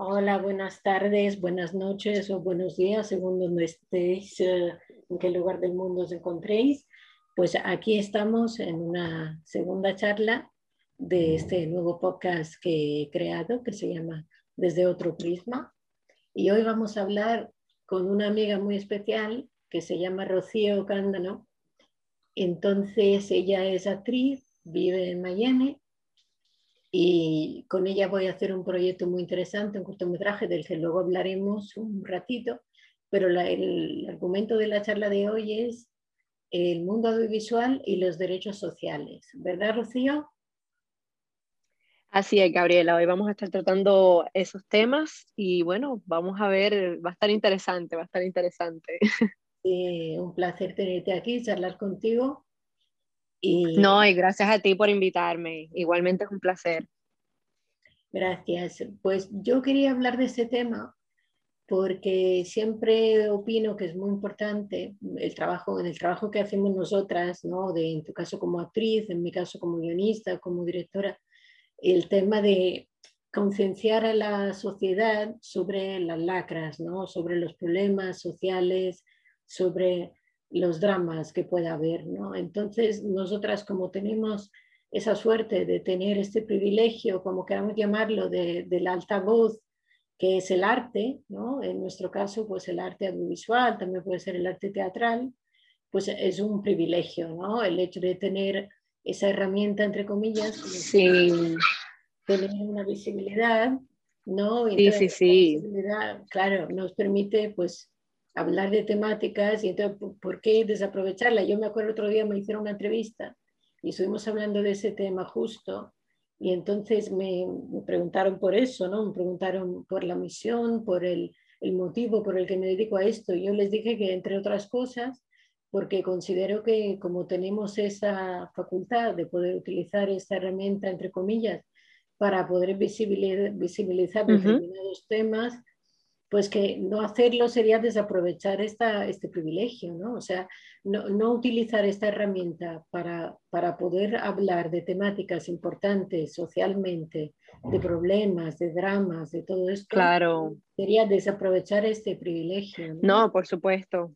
Hola, buenas tardes, buenas noches o buenos días, según donde estéis, eh, en qué lugar del mundo os encontréis. Pues aquí estamos en una segunda charla de este nuevo podcast que he creado, que se llama Desde otro prisma. Y hoy vamos a hablar con una amiga muy especial que se llama Rocío Cándano. Entonces, ella es actriz, vive en Miami y con ella voy a hacer un proyecto muy interesante, un cortometraje del que luego hablaremos un ratito, pero el argumento de la charla de hoy es el mundo audiovisual y los derechos sociales, ¿verdad, Rocío? Así es, Gabriela. Hoy vamos a estar tratando esos temas y bueno, vamos a ver, va a estar interesante, va a estar interesante. Sí, un placer tenerte aquí, charlar contigo. No, y gracias a ti por invitarme. Igualmente es un placer. Gracias. Pues yo quería hablar de ese tema porque siempre opino que es muy importante el trabajo, el trabajo que hacemos nosotras, ¿no? de, en tu caso como actriz, en mi caso como guionista, como directora, el tema de concienciar a la sociedad sobre las lacras, ¿no? sobre los problemas sociales, sobre los dramas que pueda haber. ¿no? Entonces, nosotras como tenemos esa suerte de tener este privilegio, como queramos llamarlo, de, del altavoz, que es el arte, ¿no? en nuestro caso, pues el arte audiovisual, también puede ser el arte teatral, pues es un privilegio, ¿no? El hecho de tener esa herramienta, entre comillas, sí. tener una visibilidad, ¿no? sí, sí, sí. Claro, nos permite, pues, hablar de temáticas y entonces, ¿por qué desaprovecharla? Yo me acuerdo otro día me hicieron una entrevista y estuvimos hablando de ese tema justo y entonces me, preguntaron por eso, ¿no? Me preguntaron por la misión, por el, el, motivo por el que me dedico a esto. Y yo les dije que, entre otras cosas, porque considero que como tenemos esa facultad de poder utilizar esta herramienta, entre comillas, para poder visibilizar, visibilizar determinados temas, pues que no hacerlo sería desaprovechar esta, este privilegio, ¿no? O sea, no, no utilizar esta herramienta para, para, poder hablar de temáticas importantes socialmente, de problemas, de dramas, de todo esto. Claro. Sería desaprovechar este privilegio. No, por supuesto.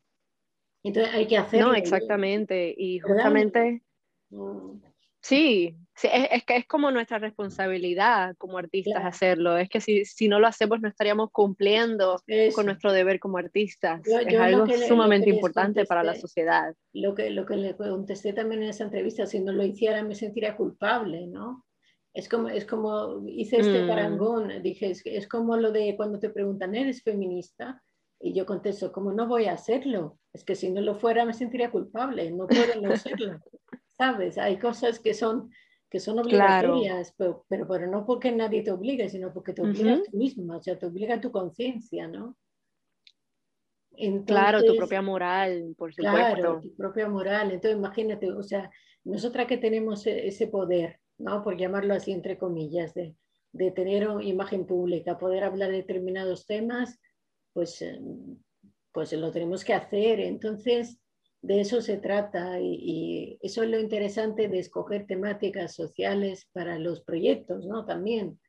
Entonces hay que hacerlo. No, exactamente. Y justamente... Sí, es, que es como nuestra responsabilidad como artistas hacerlo. Es que si, si, no lo hacemos no estaríamos cumpliendo con nuestro deber como artistas. es algo sumamente importante para la sociedad. Lo que, lo que le contesté también en esa entrevista, si no lo hiciera me sentiría culpable, ¿no? Es como, es como hice este mm. parangón, dije, es, es como lo de cuando te preguntan, ¿eres feminista? Y yo contesto, ¿cómo no voy a hacerlo? Es que si no lo fuera me sentiría culpable, no puedo no hacerlo. ¿sabes? Hay cosas que son, que son obligatorias, pero, pero, no porque nadie te obligue, sino porque te obligas tú misma, o sea, te obliga tu conciencia, ¿no? claro, tu propia moral, por supuesto. Claro, tu propia moral. Entonces, imagínate, o sea, nosotras que tenemos e, ese poder, ¿no? Por llamarlo así, entre comillas, de, de tener imagen pública, poder hablar de determinados temas, pues, eh, pues lo tenemos que hacer. Entonces, de eso se trata y, eso es lo interesante de escoger temáticas sociales para los proyectos, ¿no? También.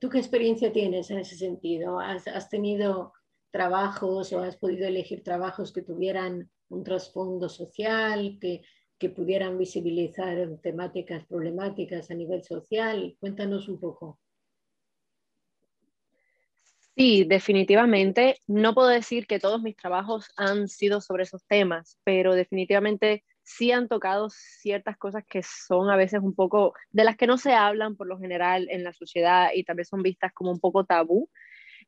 ¿Tú qué experiencia tienes en ese sentido? ¿Has, tenido trabajos o has podido elegir trabajos que tuvieran un trasfondo social, que, que pudieran visibilizar temáticas problemáticas a nivel social? Cuéntanos un poco. Sí, definitivamente. No puedo decir que todos mis trabajos han sido sobre esos temas, pero definitivamente sí han tocado ciertas cosas que son a veces un poco, de las que no se hablan por lo general en la sociedad y también son vistas como un poco tabú.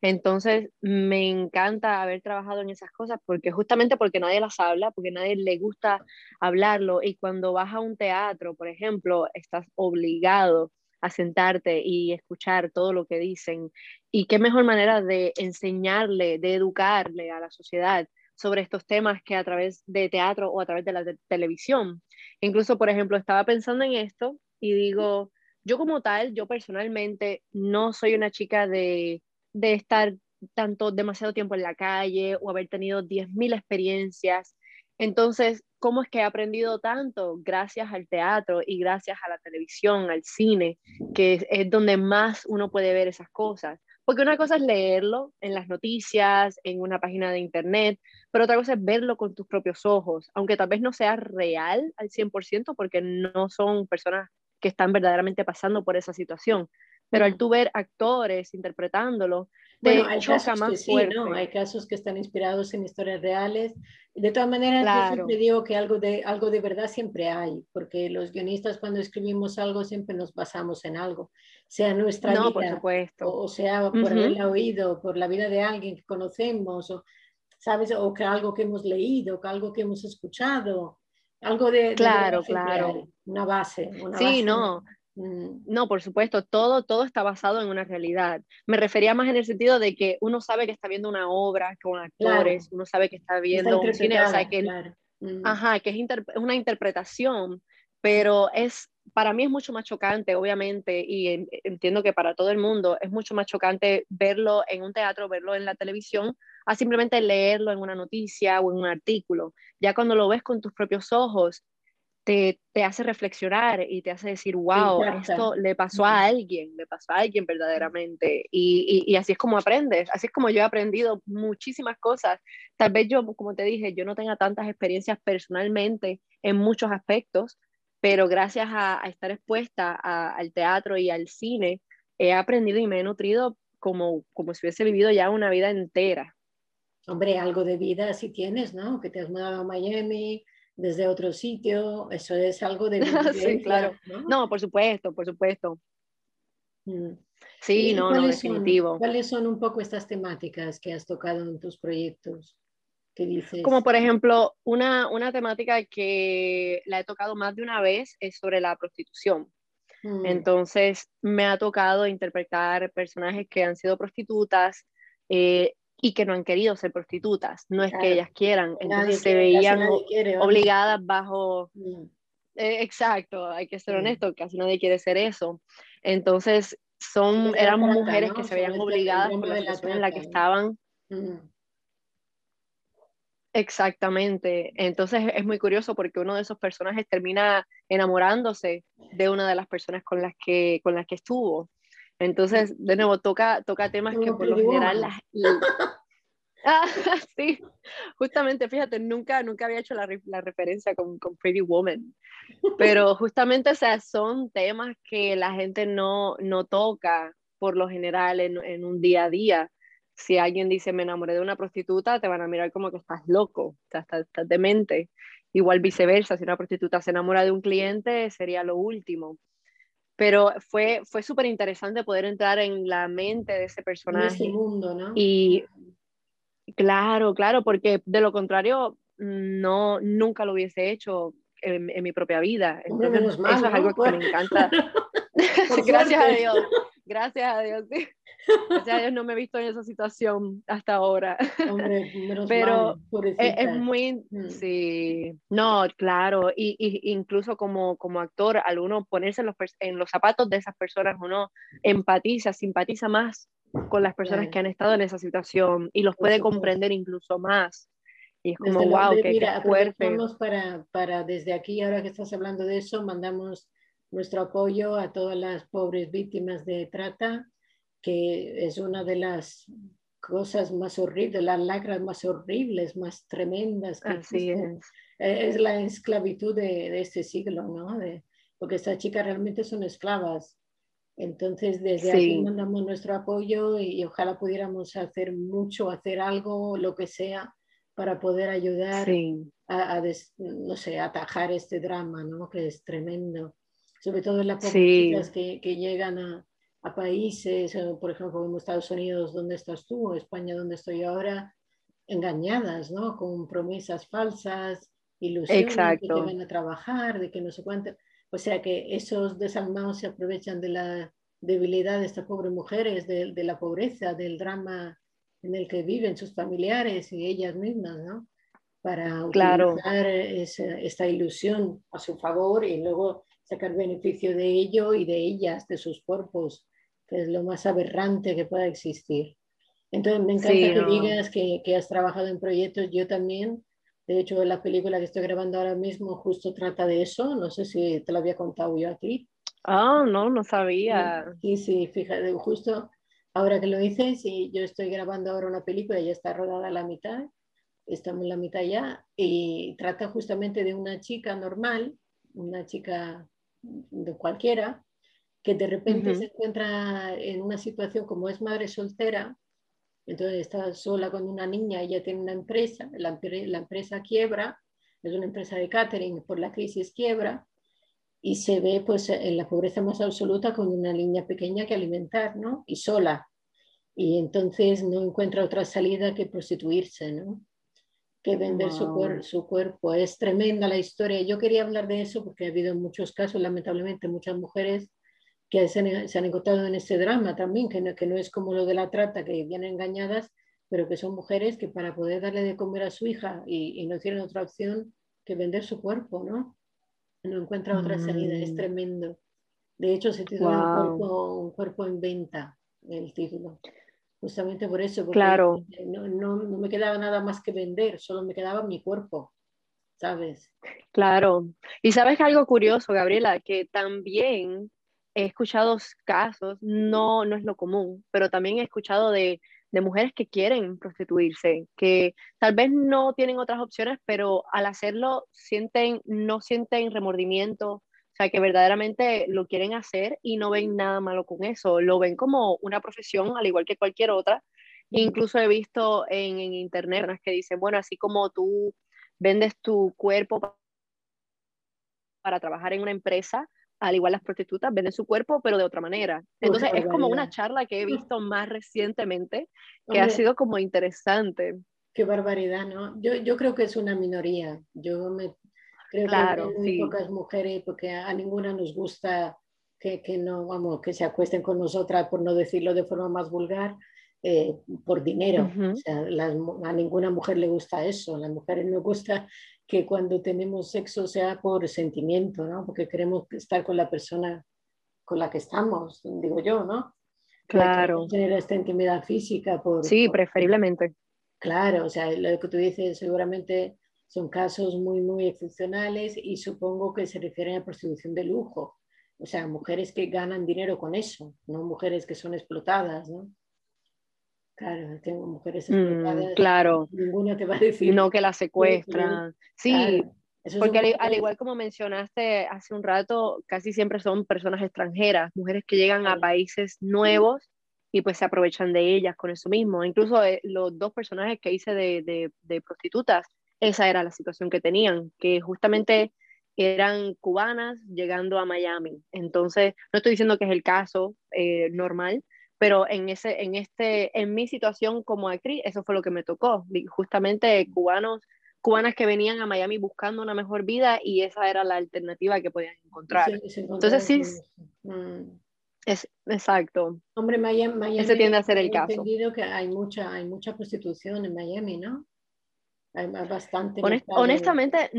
Entonces, me encanta haber trabajado en esas cosas porque justamente porque nadie las habla, porque nadie le gusta hablarlo y cuando vas a un teatro, por ejemplo, estás obligado a sentarte y escuchar todo lo que dicen. Y qué mejor manera de enseñarle, de educarle a la sociedad sobre estos temas que a través de teatro o a través de la televisión. Incluso, por ejemplo, estaba pensando en esto y digo, yo como tal, yo personalmente no soy una chica de, de estar tanto demasiado tiempo en la calle o haber tenido 10.000 experiencias. Entonces, cómo es que he aprendido tanto gracias al teatro y gracias a la televisión, al cine, que es, donde más uno puede ver esas cosas. Porque una cosa es leerlo en las noticias, en una página de internet, pero otra cosa es verlo con tus propios ojos, aunque tal vez no sea real al 100% porque no son personas que están verdaderamente pasando por esa situación. Pero al tú ver actores interpretándolo, bueno, hay casos que sí, ¿no? Hay casos que están inspirados en historias reales. De todas maneras, yo siempre digo que algo de, algo de verdad siempre hay, porque los guionistas cuando escribimos algo siempre nos basamos en algo, sea nuestra no, vida, por supuesto. O, sea por haberla oído, por la vida de alguien que conocemos, o, ¿sabes? O que algo que hemos leído, que algo que hemos escuchado, algo de... Claro, claro. Una base. Una sí, no. Mm, no, por supuesto, todo, todo está basado en una realidad. Me refería más en el sentido de que uno sabe que está viendo una obra con actores, uno sabe que está viendo un cine, o sea, que, mm. ajá, que es, una interpretación, pero es, para mí es mucho más chocante, obviamente, y entiendo que para todo el mundo es mucho más chocante verlo en un teatro, verlo en la televisión, a simplemente leerlo en una noticia o en un artículo. Ya cuando lo ves con tus propios ojos, te, hace reflexionar y te hace decir, wow, esto le pasó a alguien, le pasó a alguien verdaderamente. Y, y, así es como aprendes, así es como yo he aprendido muchísimas cosas. Tal vez yo, como te dije, yo no tenga tantas experiencias personalmente en muchos aspectos, pero gracias a, estar expuesta al teatro y al cine, he aprendido y me he nutrido como, como si hubiese vivido ya una vida entera. Hombre, algo de vida si tienes, ¿no? Que te has mudado a Miami, desde otro sitio, eso es algo de... sí, claro. ¿no? por supuesto, por supuesto. Mm. Sí, no, no, definitivo. ¿Cuáles son un poco estas temáticas que has tocado en tus proyectos? ¿Qué dices? Como por ejemplo, una, una temática que la he tocado más de una vez es sobre la prostitución. Mm. Entonces, me ha tocado interpretar personajes que han sido prostitutas, eh, y que no han querido ser prostitutas, no es que ellas quieran, entonces se veían obligadas bajo... Mm. Eh, exacto, hay que ser mm. honesto, casi nadie quiere ser eso. Entonces, son, eran mujeres que se veían obligadas por la situación en la que estaban. Mm. Exactamente. Entonces es muy curioso porque uno de esos personajes termina enamorándose de una de las personas con las que, con las que estuvo. Entonces, de nuevo, toca, toca temas que por lo general... Ah, sí, justamente, fíjate, nunca, nunca había hecho la, la referencia con, con, Pretty Woman, pero justamente, o sea, son temas que la gente no, no toca por lo general en, en un día a día. Si alguien dice, me enamoré de una prostituta, te van a mirar como que estás loco, o sea, estás, estás demente. Igual viceversa, si una prostituta se enamora de un cliente, sería lo último pero fue, fue súper interesante poder entrar en la mente de ese personaje. En ese mundo, ¿no? Y claro, claro, porque de lo contrario, no, nunca lo hubiese hecho en, mi propia vida. Entonces, eso es algo que me encanta. Gracias a Dios. Gracias a Dios. Sí. Gracias a Dios no me he visto en esa situación hasta ahora. Hombre, Pero e, es, muy, mm. sí, no, claro, y, incluso como, como actor, al uno ponerse en los, en los zapatos de esas personas, uno empatiza, simpatiza más con las personas que han estado en esa situación y los puede comprender incluso más. Y es como, wow, qué, fuerte. Para, para desde aquí, ahora que estás hablando de eso, mandamos nuestro apoyo a todas las pobres víctimas de trata, que es una de las cosas más horribles, las lacras más horribles, más tremendas. Que Así es. Eh, es la esclavitud de, de este siglo, ¿no? De, porque estas chicas realmente son esclavas. Entonces, desde aquí mandamos nuestro apoyo y, ojalá pudiéramos hacer mucho, hacer algo, lo que sea, para poder ayudar a, no sé, atajar este drama, ¿no? Que es tremendo sobre todo las poblaciones que, que, llegan a, a, países, eh, por ejemplo, como Estados Unidos, ¿dónde estás tú? España, ¿dónde estoy ahora? Engañadas, ¿no? Con promesas falsas, ilusiones de que van a trabajar, de que no sé cuánto. O sea que esos desalmados se aprovechan de la debilidad de estas pobres mujeres, de, de la pobreza, del drama en el que viven sus familiares y ellas mismas, ¿no? Para utilizar esa, esta ilusión a su favor y luego sacar beneficio de ello y de ellas, de sus cuerpos, que es lo más aberrante que pueda existir. Entonces, me encanta que digas que, que, has trabajado en proyectos, yo también. De hecho, la película que estoy grabando ahora mismo justo trata de eso. No sé si te lo había contado yo a ti. Ah, no, no sabía. Sí, sí, fíjate, justo ahora que lo dices, y yo estoy grabando ahora una película, ya está rodada a la mitad, estamos en la mitad ya, y trata justamente de una chica normal, una chica de cualquiera, que de repente se encuentra en una situación como es madre soltera, entonces está sola con una niña, ella tiene una empresa, la, la empresa quiebra, es una empresa de catering, por la crisis quiebra, y se ve pues en la pobreza más absoluta con una niña pequeña que alimentar, ¿no? Y sola. Y entonces no encuentra otra salida que prostituirse, ¿no? Que vender su, su, cuerpo. Es tremenda la historia. Yo quería hablar de eso porque ha habido muchos casos, lamentablemente, muchas mujeres que se han, encontrado en este drama también, que no, que no es como lo de la trata, que vienen engañadas, pero que son mujeres que para poder darle de comer a su hija y, y no tienen otra opción que vender su cuerpo, ¿no? no encuentra otra salida, es mm. tremendo. De hecho, se titula un, cuerpo, en venta, el título. Justamente por eso, porque claro. no, no, no, me quedaba nada más que vender, solo me quedaba mi cuerpo, ¿sabes? Claro. Y sabes algo curioso, Gabriela, que también he escuchado casos, no, no es lo común, pero también he escuchado de de mujeres que quieren prostituirse, que tal vez no tienen otras opciones, pero al hacerlo sienten, no sienten remordimiento, sea, que verdaderamente lo quieren hacer y no ven nada malo con eso, lo ven como una profesión al igual que cualquier otra. Incluso he visto en, en internet que dicen, bueno, así como tú vendes tu cuerpo para trabajar en una empresa, al igual las prostitutas venden su cuerpo, pero de otra manera. Entonces es como una charla que he visto más recientemente que ha sido como interesante. Qué barbaridad, ¿no? Yo, yo creo que es una minoría. Yo me creo claro, que hay muy pocas mujeres porque a, ninguna nos gusta que, que, no, vamos, que se acuesten con nosotras, por no decirlo de forma más vulgar, eh, por dinero. o sea, a ninguna mujer le gusta eso. A las mujeres nos gusta que cuando tenemos sexo sea por sentimiento, ¿no? Porque queremos estar con la persona con la que estamos, digo yo, ¿no? Claro. Tener esta intimidad física. Por, sí, preferiblemente. Claro, o sea, lo que tú dices seguramente son casos muy, muy excepcionales y supongo que se refieren a prostitución de lujo. O sea, mujeres que ganan dinero con eso, no mujeres que son explotadas, ¿no? Claro, tengo mujeres mm, claro. Ninguna te va a decir. No que la secuestran. Sí, porque al, igual como mencionaste hace un rato, casi siempre son personas extranjeras, mujeres que llegan a países nuevos y pues se aprovechan de ellas con eso mismo. Incluso eh, los dos personajes que hice de, de, prostitutas, esa era la situación que tenían, que justamente eran cubanas llegando a Miami. Entonces, no estoy diciendo que es el caso eh, normal, pero en, ese, en, este, en mi situación como actriz, eso fue lo que me tocó, justamente cubanos, cubanas que venían a Miami buscando una mejor vida y esa era la alternativa que podían encontrar. Entonces sí, mm. es exacto. Hombre, Miami, ese tiende a ser el caso. entendido que hay mucha, hay mucha prostitución en Miami, ¿no? Hay bastante. honestamente,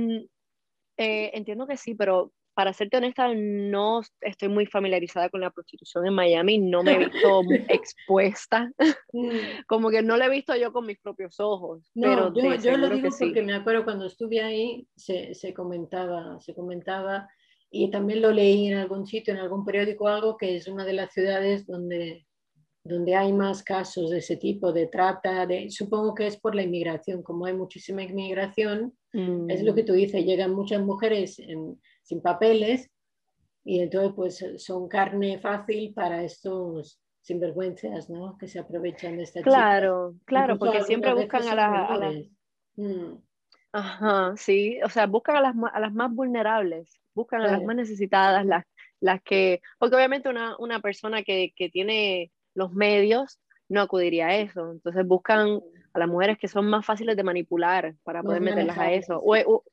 eh, entiendo que sí, pero para serte honesta, no estoy muy familiarizada con la prostitución en Miami, no me he visto expuesta, mm. como que no la he visto yo con mis propios ojos. No, pero yo, lo digo porque me acuerdo cuando estuve ahí, se, se, comentaba, se comentaba, y también lo leí en algún sitio, en algún periódico, algo que es una de las ciudades donde, donde hay más casos de ese tipo, de trata, de, supongo que es por la inmigración, como hay muchísima inmigración, es lo mm. que tú dices, llegan muchas mujeres en sin papeles y entonces pues son carne fácil para estos sinvergüenzas, ¿no? Que se aprovechan de esta Claro, claro, porque siempre buscan a las... Mm. Ajá, sí, o sea, buscan a las, a las más vulnerables, buscan a las más necesitadas, las, las que, porque obviamente una, una persona que, que, tiene los medios no acudiría a eso, entonces buscan a las mujeres que son más fáciles de manipular para poder meterlas a eso. O,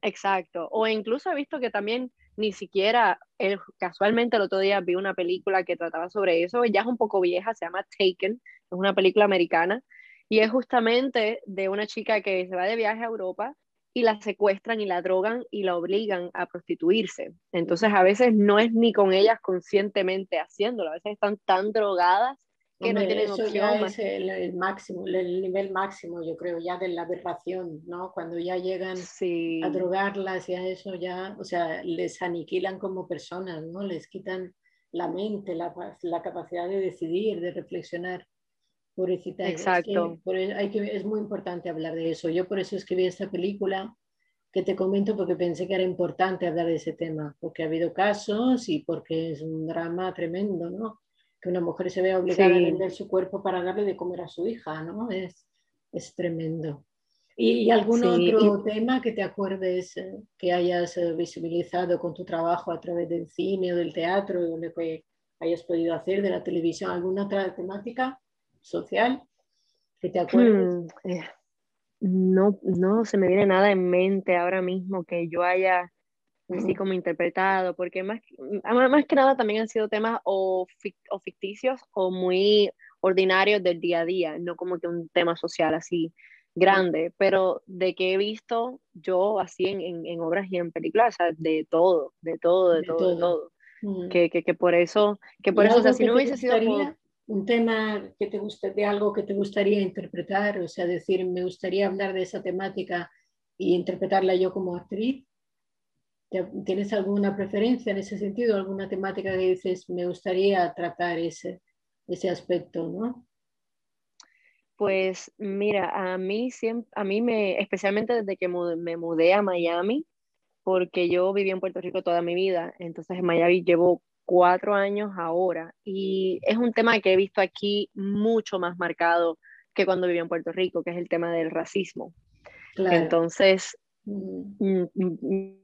exacto. O incluso he visto que también ni siquiera, el, casualmente el otro día vi una película que trataba sobre eso, ya es un poco vieja, se llama Taken, es una película americana, y es justamente de una chica que se va de viaje a Europa y la secuestran y la drogan y la obligan a prostituirse. Entonces a veces no es ni con ellas conscientemente haciéndolo, a veces están tan drogadas que no tienen eso ya es el, máximo, el nivel máximo, yo creo, ya de la aberración, ¿no? Cuando ya llegan a drogarlas y a eso ya, o sea, les aniquilan como personas, ¿no? Les quitan la mente, la, la capacidad de decidir, de reflexionar. Pobrecita. Exacto. Es, hay que, es muy importante hablar de eso. Yo por eso escribí esta película que te comento porque pensé que era importante hablar de ese tema, porque ha habido casos y porque es un drama tremendo, ¿no? Que una mujer se vea obligada a vender su cuerpo para darle de comer a su hija, ¿no? Es, es tremendo. ¿Y, algún otro tema que te acuerdes eh, que hayas eh, visibilizado con tu trabajo a través del cine o del teatro, donde que hayas podido hacer, de la televisión, alguna otra temática social que te acuerdes? Hmm, eh, no, no se me viene nada en mente ahora mismo que yo haya así como interpretado, porque más, más que nada también han sido temas o, o ficticios o muy ordinarios del día a día, no como que un tema social así grande, pero de que he visto yo así en, en, obras y en películas, o sea, de todo, de todo, de, todo, de todo. Mm. Que, que, que, por eso, que por eso, o sea, si no hubiese sido un tema que te guste de algo que te gustaría interpretar, o sea, decir, me gustaría hablar de esa temática y interpretarla yo como actriz. ¿Tienes alguna preferencia en ese sentido? ¿Alguna temática que dices, me gustaría tratar ese, ese aspecto, no? Pues mira, a mí, siempre, a mí me, especialmente desde que me mudé a Miami, porque yo viví en Puerto Rico toda mi vida, entonces en Miami llevo cuatro años ahora y es un tema que he visto aquí mucho más marcado que cuando viví en Puerto Rico, que es el tema del racismo. Entonces, mm, mm, mm,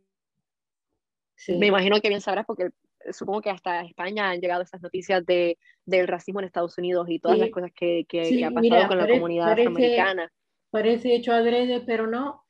me imagino que bien sabrás porque supongo que hasta España han llegado esas noticias de, del racismo en Estados Unidos y todas las cosas que, que, ha pasado con la comunidad afroamericana. Parece hecho adrede, pero no.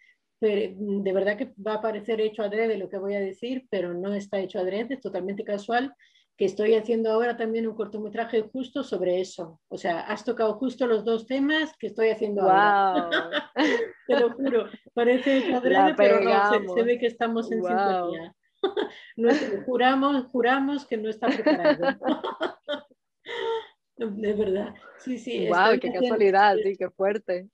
De verdad que va a parecer hecho adrede lo que voy a decir, pero no está hecho adrede, es totalmente casual que estoy haciendo ahora también un cortometraje justo sobre eso. O sea, has tocado justo los dos temas que estoy haciendo ahora. Te lo juro, parece hecho adrede, pero no, se, ve que estamos en sintonía. juramos, juramos que no está preparado. De verdad. Sí, sí. Wow, qué casualidad, sí, qué fuerte.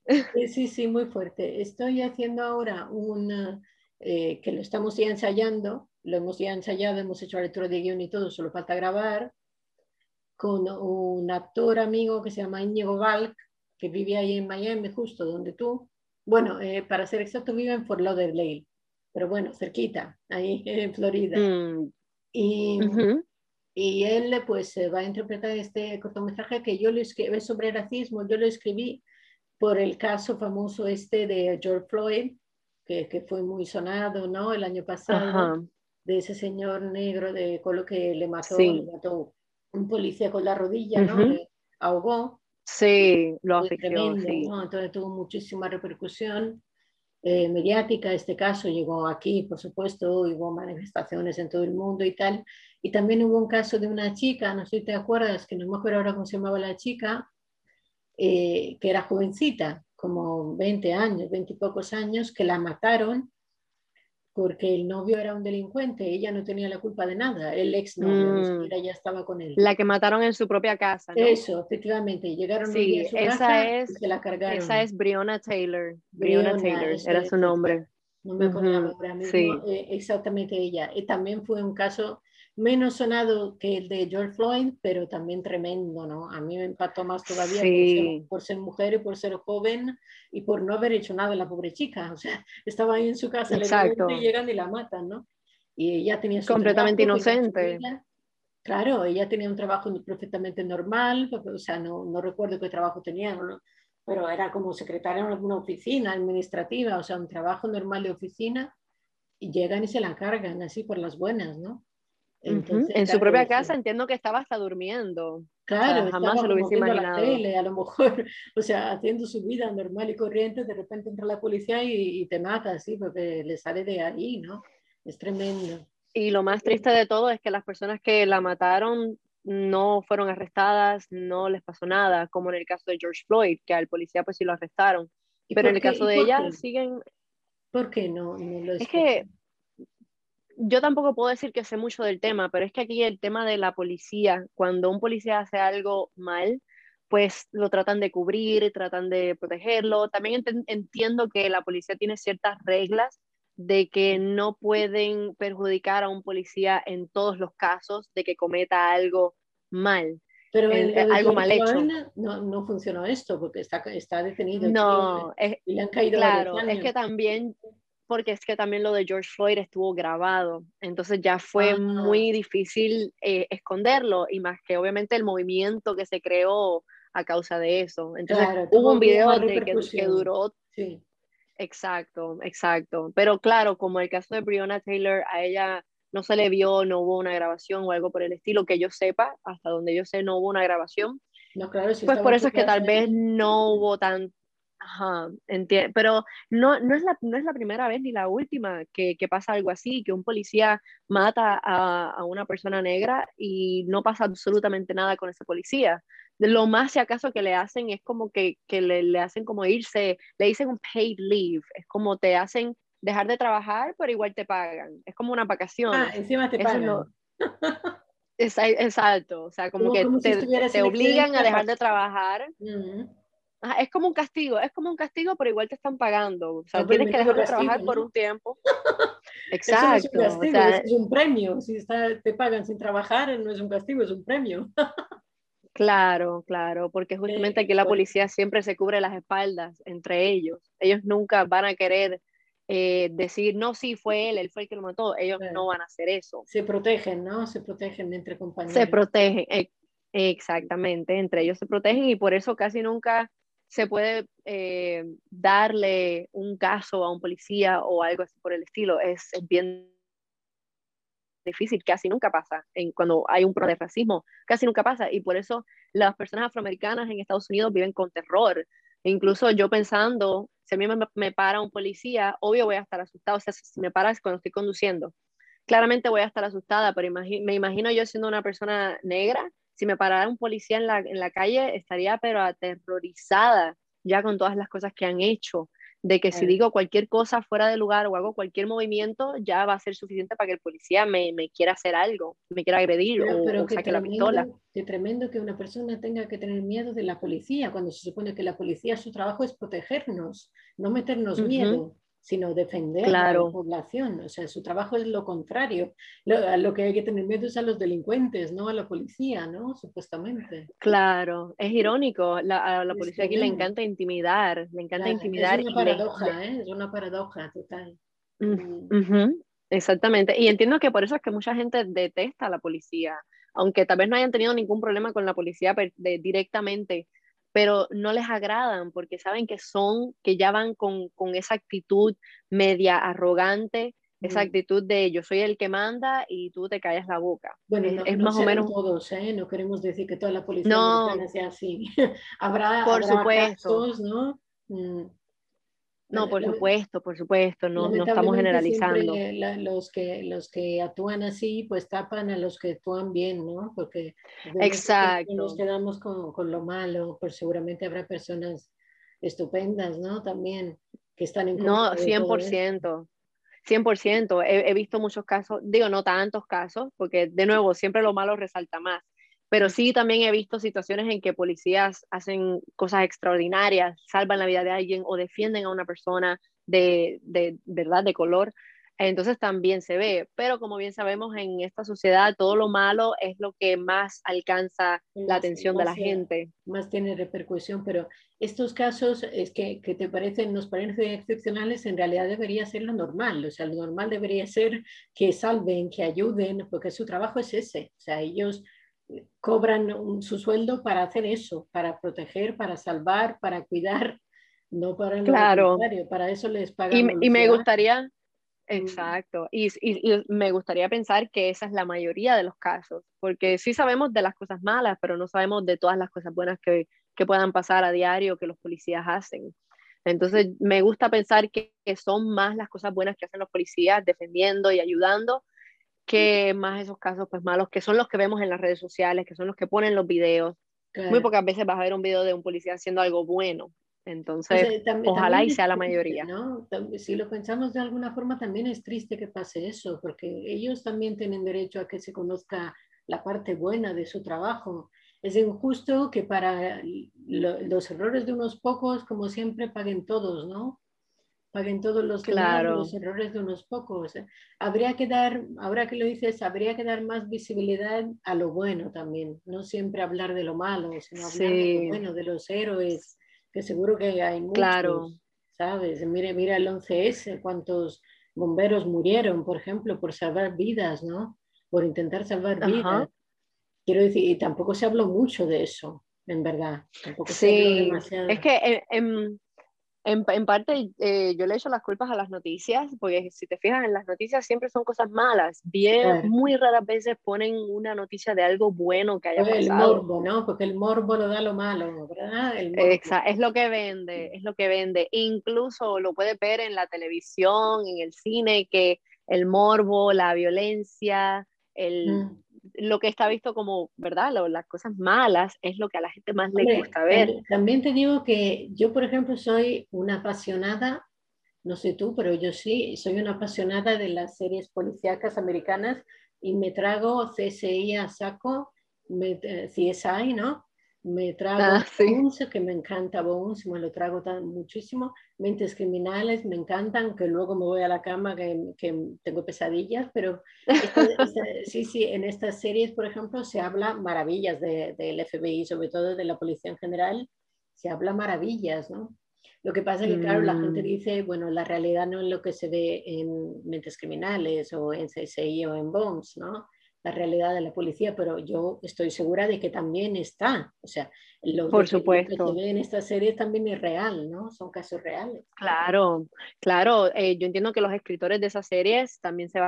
Sí, sí, muy fuerte. Estoy haciendo ahora un, eh, que lo estamos ya ensayando, lo hemos ya ensayado, hemos hecho la lectura de guion y todo, solo falta grabar, con un actor amigo que se llama Íñigo Valk, que vive ahí en Miami, justo donde tú. Bueno, eh, para ser exacto, vive en Fort Lauderdale pero bueno, cerquita, ahí en Florida. Mm. Y, y, él pues va a interpretar este cortometraje que yo le escribí sobre racismo, yo lo escribí por el caso famoso este de George Floyd, que, que fue muy sonado, ¿no? El año pasado, de ese señor negro de lo que le mató, le mató un policía con la rodilla, ¿no? Le ahogó. Sí, lo afectó, sí. Entonces tuvo muchísima repercusión eh, mediática. Este caso llegó aquí, por supuesto, hubo manifestaciones en todo el mundo y tal. Y también hubo un caso de una chica, no sé si te acuerdas, que no me acuerdo ahora cómo se llamaba la chica, eh, que era jovencita, como 20 años, 20 y pocos años, que la mataron porque el novio era un delincuente, ella no tenía la culpa de nada, el ex novio, mm. ya estaba con él. La que mataron en su propia casa. ¿no? Eso, efectivamente, llegaron sí, a su esa casa es, y se la cargaron. Esa es Breonna Taylor. Breonna, Taylor, era su nombre. No me acuerdo ahora mismo, sí. Eh, exactamente ella. Y también fue un caso menos sonado que el de George Floyd, pero también tremendo, ¿no? A mí me impactó más todavía por, ser, mujer y por ser joven y por no haber hecho nada la pobre chica. O sea, estaba ahí en su casa y llegan y la matan, ¿no? Y ella tenía su Completamente inocente. Claro, ella tenía un trabajo perfectamente normal, o sea, no, no recuerdo qué trabajo tenía, pero era como secretaria en alguna oficina administrativa, o sea, un trabajo normal de oficina, y llegan y se la cargan así por las buenas, ¿no? En su propia casa entiendo que estaba hasta durmiendo. Claro, jamás se lo hubiese imaginado. a lo mejor, o sea, haciendo su vida normal y corriente, de repente entra la policía y, te mata, así, porque le sale de ahí, ¿no? Es tremendo. Y lo más triste de todo es que las personas que la mataron no fueron arrestadas, no les pasó nada, como en el caso de George Floyd, que al policía pues sí lo arrestaron. Pero en el caso de ella siguen... ¿Por qué no? no lo es que yo tampoco puedo decir que sé mucho del tema, pero es que aquí el tema de la policía, cuando un policía hace algo mal, pues lo tratan de cubrir, tratan de protegerlo. También entiendo que la policía tiene ciertas reglas de que no pueden perjudicar a un policía en todos los casos de que cometa algo mal. Pero en, algo mal hecho. No, no funcionó esto porque está, está detenido. No, es, y le han caído claro, es que también, porque es que también lo de George Floyd estuvo grabado, entonces ya fue muy difícil eh, esconderlo y más que obviamente el movimiento que se creó a causa de eso. Entonces hubo un video de que, que, duró. Sí. Exacto, exacto. Pero claro, como el caso de Breonna Taylor, a ella no se le vio, no hubo una grabación o algo por el estilo, que yo sepa, hasta donde yo sé, no hubo una grabación. No, claro, pues por eso es que tal vez no hubo tan... Ajá, entiendo. Pero no, no, es la, no es la primera vez ni la última que, que pasa algo así, que un policía mata a, a, una persona negra y no pasa absolutamente nada con ese policía. Lo más si acaso que le hacen es como que, que le, le hacen como irse, le dicen un paid leave, es como te hacen dejar de trabajar, pero igual te pagan. Es como una vacación. Ah, encima te pagan. exacto, o sea, como, que te, te obligan a dejar de trabajar. Es como un castigo, es como un castigo, pero igual te están pagando. O sea, tienes que dejar de trabajar por un tiempo. Exacto. es, un castigo, es un premio. Si está, te pagan sin trabajar, no es un castigo, es un premio. Claro, claro, porque justamente aquí la policía siempre se cubre las espaldas entre ellos. Ellos nunca van a querer eh, decir, no, sí, fue él, él fue el que lo mató, ellos no van a hacer eso. Se protegen, ¿no? Se protegen entre compañeros. Se protegen, e, exactamente, entre ellos se protegen y por eso casi nunca se puede eh, darle un caso a un policía o algo así por el estilo. Es, bien difícil, casi nunca pasa. En, cuando hay un problema de racismo, casi nunca pasa. Y por eso las personas afroamericanas en Estados Unidos viven con terror. E incluso yo pensando, si a mí me, para un policía, obvio voy a estar asustado. O sea, si me paras cuando estoy conduciendo, claramente voy a estar asustada, pero me imagino yo siendo una persona negra, si me parara un policía en la, en la calle, estaría pero aterrorizada ya con todas las cosas que han hecho de que si digo cualquier cosa fuera de lugar o hago cualquier movimiento, ya va a ser suficiente para que el policía me, me quiera hacer algo, me quiera agredir o, saque la pistola. Qué tremendo que una persona tenga que tener miedo de la policía, cuando se supone que la policía su trabajo es protegernos, no meternos miedo sino defender a la población. O sea, su trabajo es lo contrario. Lo, lo, que hay que tener miedo es a los delincuentes, no a la policía, ¿no? Supuestamente. Claro, es irónico. La, a la policía aquí le encanta intimidar, le encanta intimidar. Es una paradoja, ¿eh? Es una paradoja total. Mm, exactamente. Y entiendo que por eso es que mucha gente detesta a la policía, aunque tal vez no hayan tenido ningún problema con la policía directamente pero no les agradan porque saben que son, que ya van con, con esa actitud media arrogante, esa actitud de yo soy el que manda y tú te callas la boca. Bueno, no, es más o menos todos, ¿eh? no queremos decir que toda la policía no, sea así. habrá, por supuesto. Casos, ¿no? Mm. No, por supuesto, por supuesto, no, no estamos generalizando. los, que, los que actúan así, pues tapan a los que actúan bien, ¿no? Porque Exacto. nos quedamos con, con, lo malo, pues seguramente habrá personas estupendas, ¿no? También que están en No, 100%. 100%. He, he visto muchos casos, digo, no tantos casos, porque de nuevo, siempre lo malo resalta más, pero sí también he visto situaciones en que policías hacen cosas extraordinarias, salvan la vida de alguien o defienden a una persona de, de verdad de color. Entonces también se ve, pero como bien sabemos en esta sociedad todo lo malo es lo que más alcanza la atención de la gente. Más tiene repercusión, pero estos casos es que, que, te parecen, nos parecen excepcionales, en realidad debería ser lo normal, o sea, lo normal debería ser que salven, que ayuden, porque su trabajo es ese, o sea, ellos cobran su sueldo para hacer eso, para proteger, para salvar, para cuidar, no para claro. para eso les pagan. Y, y me gustaría, mm. exacto, y, y, me gustaría pensar que esa es la mayoría de los casos, porque sí sabemos de las cosas malas, pero no sabemos de todas las cosas buenas que, que puedan pasar a diario que los policías hacen. Entonces, me gusta pensar que, que son más las cosas buenas que hacen los policías defendiendo y ayudando que más esos casos pues malos, que son los que vemos en las redes sociales, que son los que ponen los videos. Muy pocas veces vas a ver un video de un policía haciendo algo bueno. Entonces, ojalá y sea la mayoría. ¿no? Si lo pensamos de alguna forma, también es triste que pase eso, porque ellos también tienen derecho a que se conozca la parte buena de su trabajo. Es injusto que para los errores de unos pocos, como siempre, paguen todos, ¿no? Paguen todos los, los errores de unos pocos. Habría que dar, ahora que lo dices, habría que dar más visibilidad a lo bueno también, no siempre hablar de lo malo, sino hablar de lo bueno, de los héroes, que seguro que hay muchos, claro. ¿sabes? Mira, mira el 11S, cuántos bomberos murieron, por ejemplo, por salvar vidas, ¿no? Por intentar salvar vidas. Quiero decir, y tampoco se habló mucho de eso, en verdad. Tampoco sí, es que en, en, en parte eh, yo le echo las culpas a las noticias, porque si te fijas en las noticias siempre son cosas malas. Bien, muy raras veces ponen una noticia de algo bueno que haya pasado. El morbo, ¿no? Porque el morbo lo da lo malo, ¿verdad? El Exacto, es lo que vende, es lo que vende. Incluso lo puedes ver en la televisión, en el cine, que el morbo, la violencia, el... Mm lo que está visto como, ¿verdad? las cosas malas es lo que a la gente más le gusta ver. También te digo que yo, por ejemplo, soy una apasionada, no sé tú, pero yo sí, soy una apasionada de las series policíacas americanas y me trago CSI a saco, me, eh, CSI, ¿no? Me trago ah, Bones, que me encanta Bones, me lo trago tan, muchísimo. Mentes criminales me encantan, que luego me voy a la cama que, que tengo pesadillas, pero sí, sí, en estas series, por ejemplo, se habla maravillas del de, FBI, sobre todo de la policía en general, se habla maravillas, ¿no? Lo que pasa es que, claro, la gente mm. dice, bueno, la realidad no es lo que se ve en Mentes Criminales o en CSI o en Bones, ¿no? La realidad de la policía, pero yo estoy segura de que también está. O sea, lo, Por supuesto. que se ve en esta serie también es real, ¿no? Son casos reales. Claro, claro. Eh, yo entiendo que los escritores de esas series también se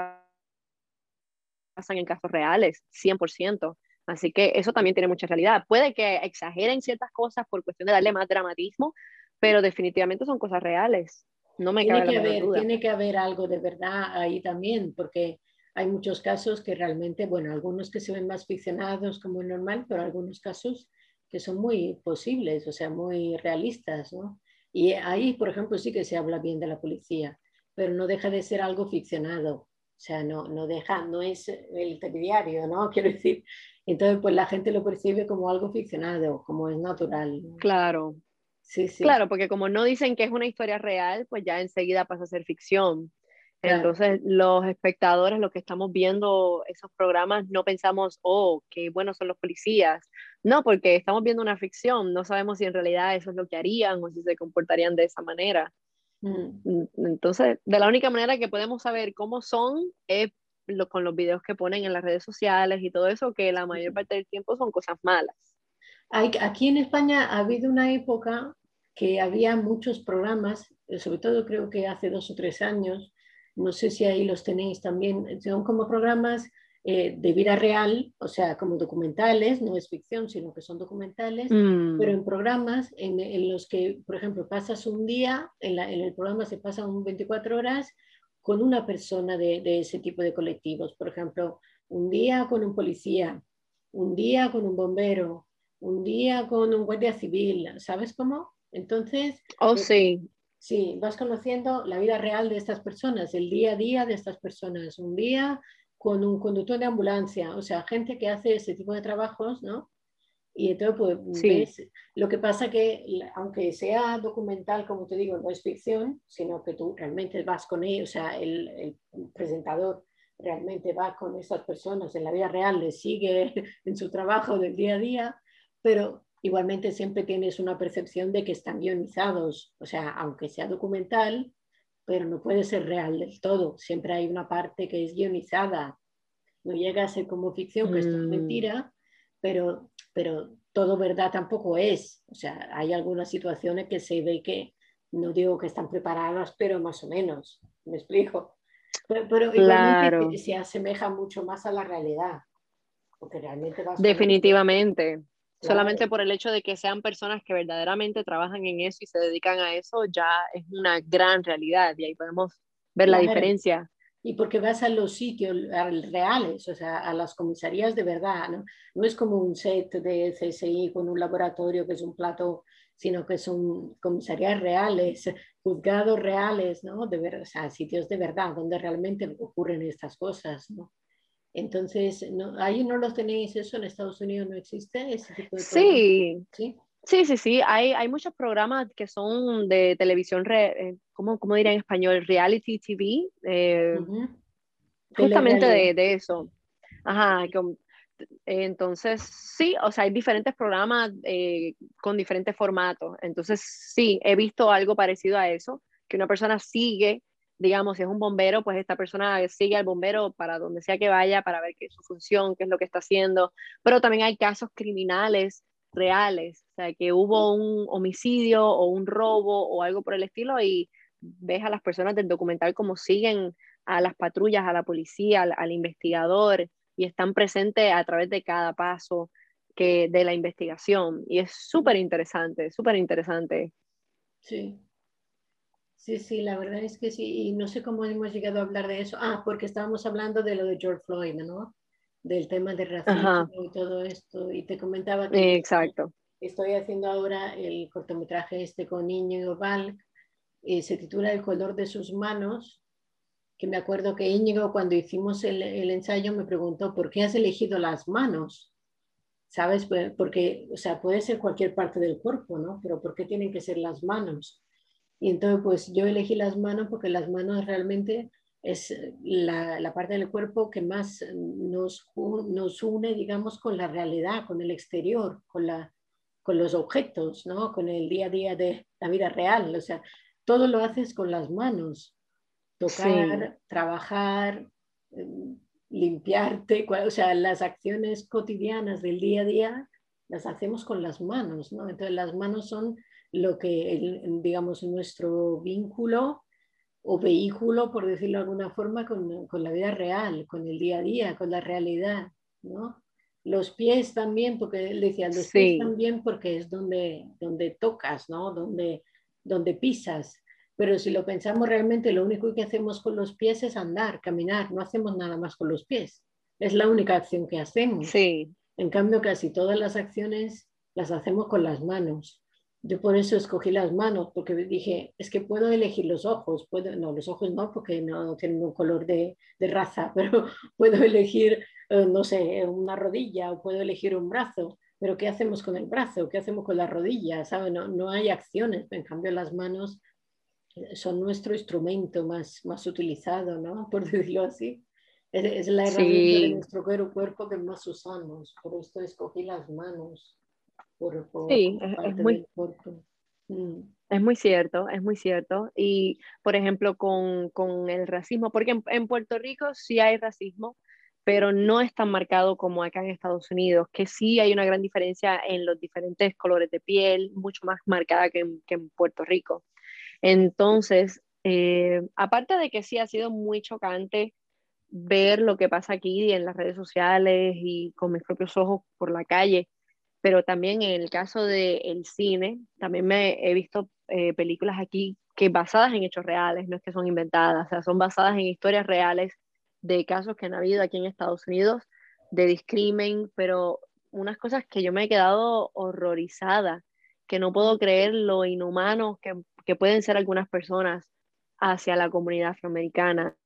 basan en casos reales, 100%. Así que eso también tiene mucha realidad. Puede que exageren ciertas cosas por cuestión de darle más dramatismo, pero definitivamente son cosas reales. No me tiene cabe que la haber, Tiene que haber algo de verdad ahí también, porque hay muchos casos que realmente, bueno, algunos que se ven más ficcionados como normal, pero algunos casos que son muy posibles, o sea, muy realistas, ¿no? Y ahí, por ejemplo, sí que se habla bien de la policía, pero no deja de ser algo ficcionado, o sea, no, no deja, no es el telediario, ¿no? Quiero decir, entonces pues la gente lo percibe como algo ficcionado, como es natural. Claro. Sí, sí. Claro, porque como no dicen que es una historia real, pues ya enseguida pasa a ser ficción. Entonces, los espectadores, los que estamos viendo esos programas, no pensamos, oh, qué buenos son los policías. No, porque estamos viendo una ficción, no sabemos si en realidad eso es lo que harían o si se comportarían de esa manera. Mm. Entonces, de la única manera que podemos saber cómo son es lo, con los videos que ponen en las redes sociales y todo eso, que la mayor parte del tiempo son cosas malas. Hay, aquí en España ha habido una época que había muchos programas, eh, sobre todo creo que hace dos o tres años, no sé si ahí los tenéis también, son como programas eh, de vida real, o sea, como documentales, no es ficción, sino que son documentales, mm. pero en programas en, los que, por ejemplo, pasas un día, en, el programa se pasan 24 horas con una persona de, de, ese tipo de colectivos, por ejemplo, un día con un policía, un día con un bombero, un día con un guardia civil, ¿sabes cómo? Entonces, oh, sí. Sí, vas conociendo la vida real de estas personas, el día a día de estas personas. Un día con un conductor de ambulancia, o sea, gente que hace ese tipo de trabajos, ¿no? Y entonces, pues, ves, lo que pasa que, aunque sea documental, como te digo, no es ficción, sino que tú realmente vas con ellos, o sea, el, el presentador realmente va con estas personas en la vida real, les sigue en su trabajo del día a día, pero igualmente siempre tienes una percepción de que están guionizados, o sea, aunque sea documental, pero no puede ser real del todo, siempre hay una parte que es guionizada, no llega a ser como ficción, que esto es mm. mentira, pero, pero todo verdad tampoco es, o sea, hay algunas situaciones que se ve que, no digo que están preparadas, pero más o menos, me explico. Pero, igualmente se, asemeja mucho más a la realidad, porque realmente Definitivamente. Solamente por el hecho de que sean personas que verdaderamente trabajan en eso y se dedican a eso, ya es una gran realidad y ahí podemos ver la diferencia. Y porque vas a los sitios reales, o sea, a las comisarías de verdad, ¿no? No es como un set de CSI con un laboratorio que es un plato, sino que son comisarías reales, juzgados reales, ¿no? De ver, o sea, sitios de verdad donde realmente ocurren estas cosas, ¿no? Entonces, no, ahí no los tenéis eso, en Estados Unidos no existe ese tipo de sí. sí. Sí, sí, sí, hay, hay muchos programas que son de televisión, re, eh, ¿cómo, ¿cómo diría en español? Reality TV, eh, justamente de, de, eso. Ajá, entonces sí, o sea, hay diferentes programas eh, con diferentes formatos. Entonces sí, he visto algo parecido a eso, que una persona sigue, digamos, si es un bombero, pues esta persona sigue al bombero para donde sea que vaya, para ver qué es su función, qué es lo que está haciendo. Pero también hay casos criminales reales, o sea, que hubo un homicidio o un robo o algo por el estilo y ves a las personas del documental como siguen a las patrullas, a la policía, al, investigador y están presentes a través de cada paso que, de la investigación. Y es súper interesante, súper interesante. Sí. Sí, sí, la verdad es que sí. Y no sé cómo hemos llegado a hablar de eso. Ah, porque estábamos hablando de lo de George Floyd, ¿no? del tema de racismo y todo esto. Y te comentaba que Exacto. estoy haciendo ahora el cortometraje este con Íñigo Val, y se titula El color de sus manos, que me acuerdo que Íñigo cuando hicimos el, el ensayo me preguntó, ¿por qué has elegido las manos? ¿Sabes? Pues, porque, o sea, puede ser cualquier parte del cuerpo, ¿no? Pero ¿por qué tienen que ser las manos? Y entonces, pues yo elegí las manos porque las manos realmente es la, la, parte del cuerpo que más nos, nos une, digamos, con la realidad, con el exterior, con, la, con los objetos, ¿no? con el día a día de la vida real. O sea, todo lo haces con las manos. Tocar, trabajar, em, limpiarte, o sea, las acciones cotidianas del día a día las hacemos con las manos, ¿no? Entonces las manos son lo que, digamos, nuestro vínculo o vehículo, por decirlo de alguna forma, con, con, la vida real, con el día a día, con la realidad, ¿no? Los pies también, porque él decía, los pies también porque es donde, donde tocas, ¿no? Donde, donde pisas. Pero si lo pensamos realmente, lo único que hacemos con los pies es andar, caminar, no hacemos nada más con los pies. Es la única acción que hacemos. Sí. En cambio, casi todas las acciones las hacemos con las manos. Yo por eso escogí las manos, porque dije, es que puedo elegir los ojos, puedo, no, los ojos no, porque no tienen un color de, de raza, pero puedo elegir, eh, no sé, una rodilla o puedo elegir un brazo, pero ¿qué hacemos con el brazo? ¿Qué hacemos con la rodilla? ¿Sabe? No, no hay acciones, en cambio las manos eh, son nuestro instrumento más, más utilizado, ¿no? Por decirlo así. Es, es la herramienta de nuestro cuerpo que más usamos, por esto escogí las manos sí, es, muy, mm. es muy cierto, es muy cierto. Y, por ejemplo, con, con el racismo, porque en, en, Puerto Rico sí hay racismo, pero no es tan marcado como acá en Estados Unidos, que sí hay una gran diferencia en los diferentes colores de piel, mucho más marcada que en, que en Puerto Rico. Entonces, eh, aparte de que sí ha sido muy chocante ver lo que pasa aquí en las redes sociales y con mis propios ojos por la calle, pero también en el caso del cine, también me he visto eh, películas aquí que basadas en hechos reales, no es que son inventadas, o sea, son basadas en historias reales de casos que han habido aquí en Estados Unidos de discrimen, pero unas cosas que yo me he quedado horrorizada, que no puedo creer lo inhumano que, que pueden ser algunas personas hacia la comunidad afroamericana.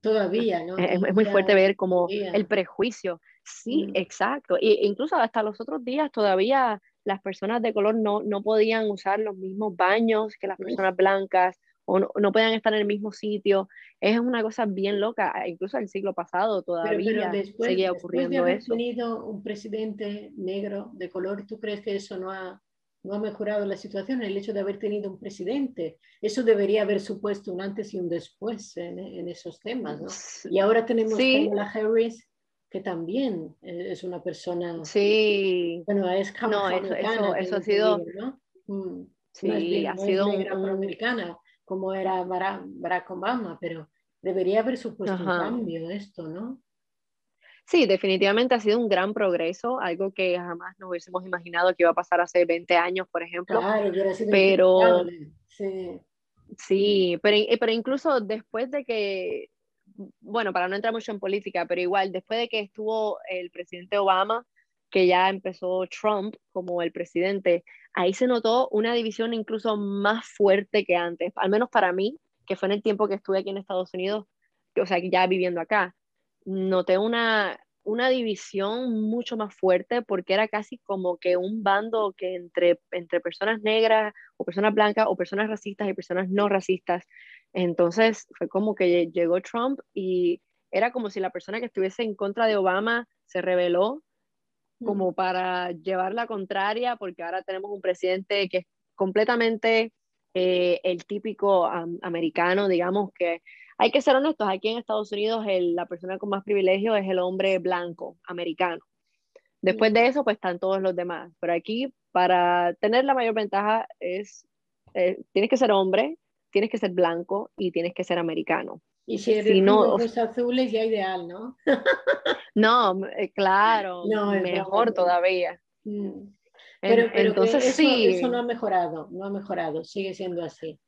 Todavía, ¿no? Es, muy fuerte ver como el prejuicio Sí, exacto. E incluso hasta los otros días todavía las personas de color no, no podían usar los mismos baños que las personas blancas o no, no podían estar en el mismo sitio. Es una cosa bien loca. Incluso el siglo pasado todavía seguía ocurriendo después de haber eso. tenido un presidente negro de color, ¿tú crees que eso no ha, no ha mejorado la situación? El hecho de haber tenido un presidente. Eso debería haber supuesto un antes y un después en, en esos temas, ¿no? Y ahora tenemos sí. Harris que también eh, es una persona. Sí. Bueno, es No, eso, eso, eso ha sido. ¿no? Mm, sí, ha sido un, afroamericana como era Barack, Obama, pero debería haber supuesto un cambio esto, ¿no? Sí, definitivamente ha sido un gran progreso, algo que jamás nos hubiésemos imaginado que iba a pasar hace 20 años, por ejemplo. Claro, pero sí. sí, pero, pero incluso después de que bueno, para no entrar mucho en política, pero igual, después de que estuvo el presidente Obama, que ya empezó Trump como el presidente, ahí se notó una división incluso más fuerte que antes, al menos para mí, que fue en el tiempo que estuve aquí en Estados Unidos, o sea, ya viviendo acá, noté una, una división mucho más fuerte porque era casi como que un bando que entre, entre personas negras o personas blancas o personas racistas y personas no racistas. Entonces fue como que llegó Trump y era como si la persona que estuviese en contra de Obama se rebeló como para llevar la contraria, porque ahora tenemos un presidente que es completamente eh, el típico americano, digamos que hay que ser honestos, aquí en Estados Unidos la persona con más privilegio es el hombre blanco americano. Después de eso, pues están todos los demás. Pero aquí, para tener la mayor ventaja, es, eh, tienes que ser hombre, tienes que ser blanco y tienes que ser americano. Y si eres no, ojos azules, ya ideal, ¿no? no, eh, claro, mejor todavía. Mm. Pero, entonces eso, sí. Eso no ha mejorado, no ha mejorado, sigue siendo así.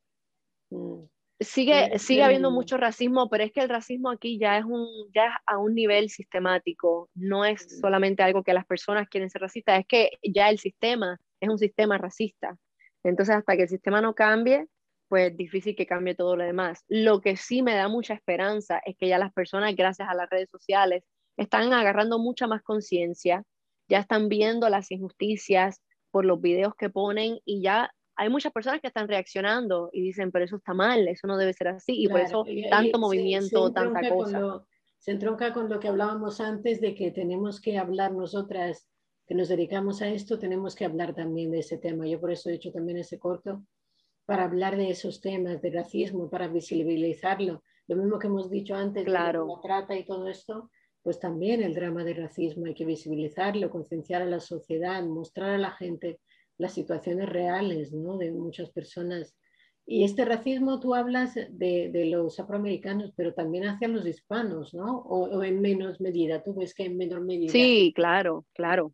Mm. Sigue, sigue habiendo mucho racismo, pero es que el racismo aquí ya es, un, ya a un nivel sistemático, no es mm. solamente algo que las personas quieren ser racistas, es que ya el sistema es un sistema racista. Entonces, hasta que el sistema no cambie, pues difícil que cambie todo lo demás. Lo que sí me da mucha esperanza es que ya las personas, gracias a las redes sociales, están agarrando mucha más conciencia, ya están viendo las injusticias por los videos que ponen y ya hay muchas personas que están reaccionando y dicen, pero eso está mal, eso no debe ser así, y por eso tanto movimiento, tanta cosa. se entronca con lo que hablábamos antes de que tenemos que hablar nosotras que nos dedicamos a esto, tenemos que hablar también de ese tema. Yo por eso he hecho también ese corto, para hablar de esos temas de racismo, para visibilizarlo. Lo mismo que hemos dicho antes claro. de la trata y todo esto, pues también el drama de racismo hay que visibilizarlo, concienciar a la sociedad, mostrar a la gente las situaciones reales ¿no? de muchas personas. Y este racismo tú hablas de, de los afroamericanos, pero también hacia los hispanos, ¿no? O, o, en menos medida, tú ves que en menor medida. Sí, claro, claro.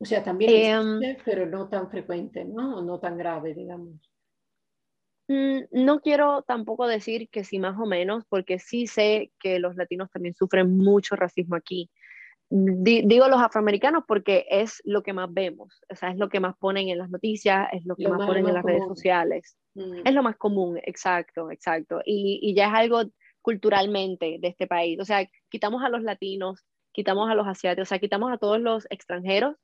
O sea, también em, existe, pero no tan frecuente, ¿no? no tan grave, digamos. Mm, no quiero tampoco decir que sí más o menos, porque sí sé que los latinos también sufren mucho racismo aquí. Digo los afroamericanos porque es lo que más vemos, o sea, es lo que más ponen en las noticias, es lo que más, ponen en las redes sociales. Mm. Es lo más común, exacto, exacto. Y, y ya es algo culturalmente de este país. O sea, quitamos a los latinos, quitamos a los asiáticos, o sea, quitamos a todos los extranjeros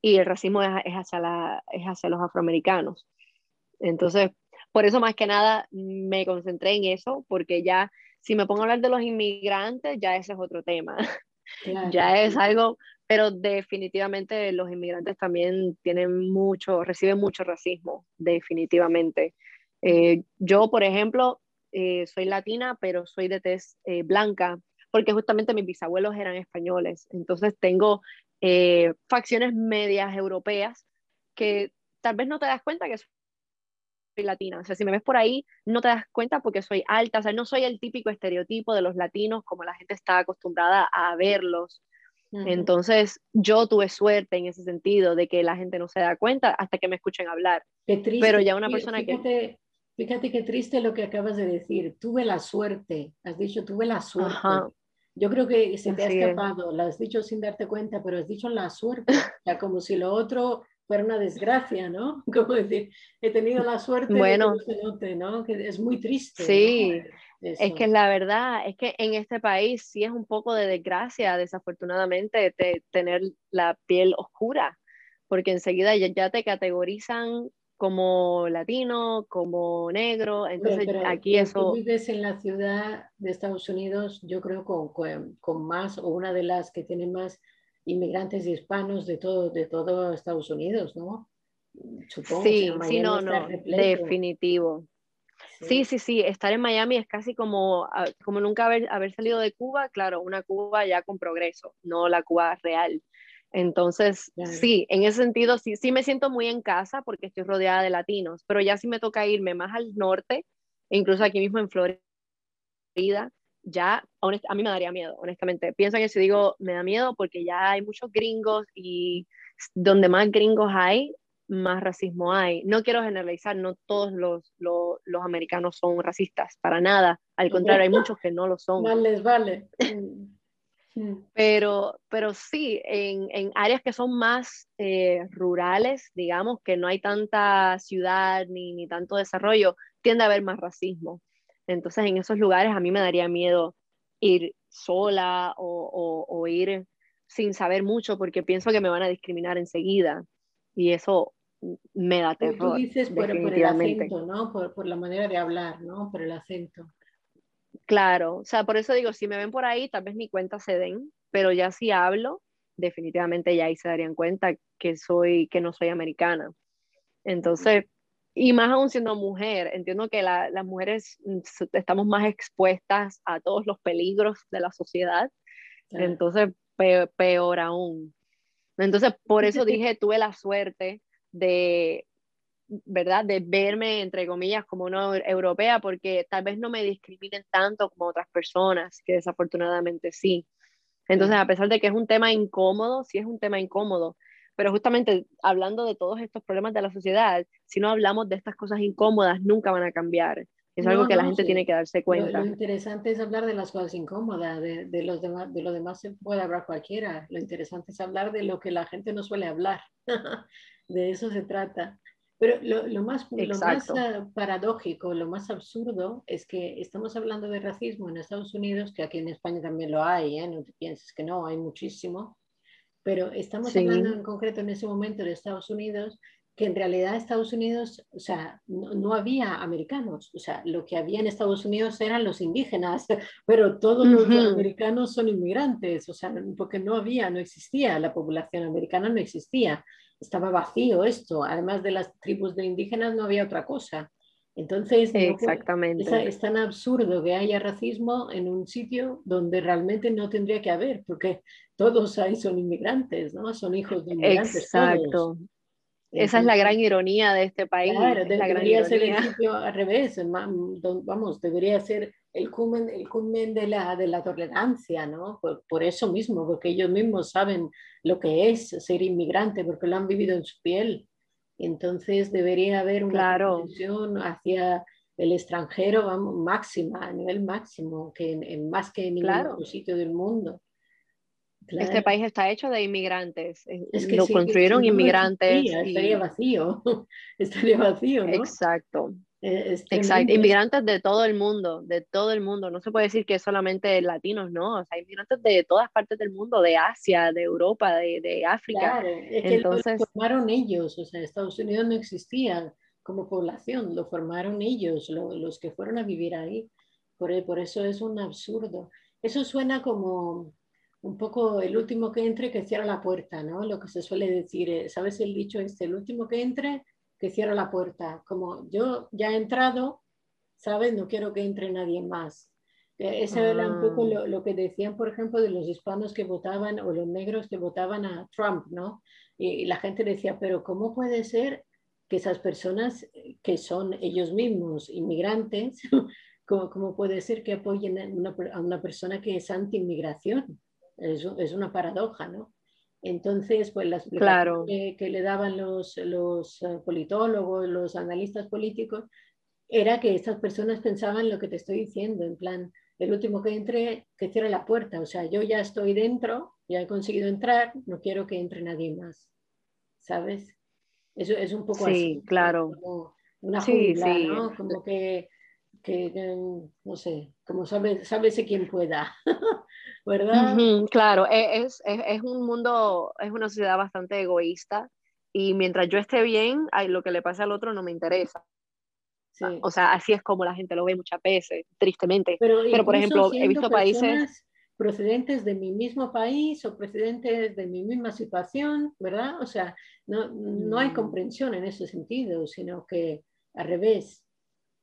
y el racismo es, hacia la, es hacia los afroamericanos. Entonces, por eso más que nada me concentré en eso, porque ya si me pongo a hablar de los inmigrantes, ya ese es otro tema. ya es algo, pero definitivamente los inmigrantes también tienen mucho, reciben mucho racismo, definitivamente. Eh, yo, por ejemplo, eh, soy latina, pero soy de tez eh, blanca, porque justamente mis bisabuelos eran españoles. Entonces tengo facciones medias europeas que tal vez no te das cuenta que latina. O sea, si me ves por ahí, no te das cuenta porque soy alta. O sea, no soy el típico estereotipo de los latinos como la gente está acostumbrada a verlos. Entonces, yo tuve suerte en ese sentido de que la gente no se da cuenta hasta que me escuchen hablar. Qué triste. Pero ya una persona fíjate, que... Fíjate qué triste lo que acabas de decir. Tuve la suerte. Has dicho, tuve la suerte. Yo creo que se te ha escapado, lo has dicho sin darte cuenta, pero has dicho la suerte, ya como si lo otro fuera una desgracia, ¿no? Como decir, he tenido la suerte bueno, de que no se note, ¿no? Que es muy triste. Sí, es que la verdad es que en este país sí es un poco de desgracia, desafortunadamente, tener la piel oscura, porque enseguida ya te categorizan como latino, como negro, entonces aquí eso... Tú vives en la ciudad de Estados Unidos, yo creo con, con, más, o una de las que tiene más inmigrantes hispanos de todo, de todo Estados Unidos, ¿no? Supongo sí, sí, no, no, definitivo. Sí. sí. sí, estar en Miami es casi como, ah, como nunca haber, haber salido de Cuba, claro, una Cuba ya con progreso, no la Cuba real. Entonces, sí, en ese sentido, sí, sí me siento muy en casa porque estoy rodeada de latinos, pero ya sí me toca irme más al norte, incluso aquí mismo en Florida, ya a mí me daría miedo, honestamente. Pienso que si digo, me da miedo porque ya hay muchos gringos y donde más gringos hay, más racismo hay. No quiero generalizar, no todos los, los, los americanos son racistas, para nada. Al contrario, hay muchos que no lo son. Mal les vale. Pero, pero sí, en, en áreas que son más eh, rurales, digamos, que no hay tanta ciudad ni, ni tanto desarrollo, tiende a haber más racismo. Entonces, en esos lugares a mí me daría miedo ir sola o, ir sin saber mucho porque pienso que me van a discriminar enseguida y eso me da terror. Tú dices por, el acento, ¿no? Por, por, la manera de hablar, ¿no? Por el acento. Claro, o sea, por eso digo, si me ven por ahí, tal vez mi cuenta se den, pero ya si hablo, definitivamente ya ahí se darían cuenta que soy, que no soy americana. Entonces, y más aún siendo mujer, entiendo que las mujeres mm, estamos más expuestas a todos los peligros de la sociedad, entonces peor, aún. Entonces, por eso dije, tuve la suerte de, ¿verdad? De verme, entre comillas, como una europea, porque tal vez no me discriminen tanto como otras personas, que desafortunadamente sí. Entonces, a pesar de que es un tema incómodo, sí es un tema incómodo, pero justamente hablando de todos estos problemas de la sociedad, si no hablamos de estas cosas incómodas, nunca van a cambiar. Es algo que la gente tiene que darse cuenta. Lo, interesante es hablar de las cosas incómodas, de, de, los demás, de lo demás se puede hablar cualquiera. Lo interesante es hablar de lo que la gente no suele hablar. de eso se trata. Pero lo, lo más, lo más uh, paradójico, lo más absurdo es que estamos hablando de racismo en Estados Unidos, que aquí en España también lo hay, ¿eh? no te pienses que no, hay muchísimo pero estamos hablando en concreto en ese momento de Estados Unidos, que en realidad Estados Unidos, o sea, no, había americanos, o sea, lo que había en Estados Unidos eran los indígenas, pero todos los americanos son inmigrantes, o sea, porque no había, no existía, la población americana no existía, estaba vacío esto, además de las tribus de indígenas no había otra cosa. Entonces, Exactamente. es, tan absurdo que haya racismo en un sitio donde realmente no tendría que haber, porque todos ahí son inmigrantes, ¿no? Son hijos de inmigrantes. Exacto. Esa es la gran ironía de este país. Claro, debería ser el sitio al revés, vamos, debería ser el culmen, el culmen de, la, de la tolerancia, ¿no? Por, por, eso mismo, porque ellos mismos saben lo que es ser inmigrante, porque lo han vivido en su piel. Entonces debería haber una claro. hacia el extranjero vamos, máxima, a nivel máximo, que en, más que en ningún otro sitio del mundo. Este país está hecho de inmigrantes, eh, es que lo construyeron inmigrantes. Estaría vacío, estaría vacío, ¿no? Exacto. Eh, Exacto, inmigrantes de todo el mundo, de todo el mundo. No se puede decir que solamente latinos, no. O sea, inmigrantes de todas partes del mundo, de Asia, de Europa, de, de África. Claro, es que Entonces, lo formaron ellos, o sea, Estados Unidos no existía como población, lo formaron ellos, los que fueron a vivir ahí. Por, por eso es un absurdo. Eso suena como un poco el último que entre que cierra la puerta, ¿no? Lo que se suele decir, eh, ¿sabes el dicho este? El último que entre que cierra la puerta. Como yo ya he entrado, ¿sabes? No quiero que entre nadie más. E, ese era un poco ah. lo, que decían, por ejemplo, de los hispanos que votaban o los negros que votaban a Trump, ¿no? Y, la gente decía, pero ¿cómo puede ser que esas personas que son ellos mismos inmigrantes, ¿cómo, cómo puede ser que apoyen a una, persona que es anti-inmigración? Es, es una paradoja, ¿no? Entonces, pues las claro. que, le daban los, los eh, politólogos, los analistas políticos, era que estas personas pensaban lo que te estoy diciendo, en plan, el último que entre, que cierre la puerta, o sea, yo ya estoy dentro, ya he conseguido entrar, no quiero que entre nadie más, ¿sabes? Eso es un poco sí, así. claro. Como una jungla, ¿no? Como que, que, no sé, como sabe, sábese quien pueda. ¿verdad? claro, e, es, es, es, un mundo, es una sociedad bastante egoísta y mientras yo esté bien, lo que le pasa al otro no me interesa. O sea, así es como la gente lo ve muchas veces, tristemente. Pero, Pero por ejemplo, he visto países procedentes de mi mismo país o procedentes de mi misma situación, ¿verdad? O sea, no, no hay mm. comprensión en ese sentido, sino que al revés.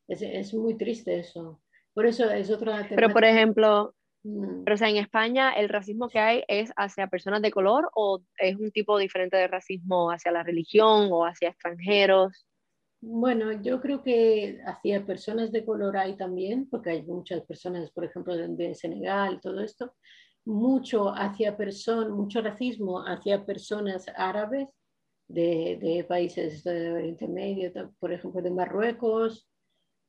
Es, es muy triste eso. Por eso es otra... Pero, por ejemplo, Mm. Pero, o sea, en España, ¿el racismo que hay es hacia personas de color o es un tipo diferente de racismo hacia la religión o hacia extranjeros? Bueno, yo creo que hacia personas de color hay también, porque hay muchas personas, por ejemplo, de, Senegal, todo esto, mucho hacia personas, mucho racismo hacia personas árabes de, de países de Oriente Medio, por ejemplo, de Marruecos,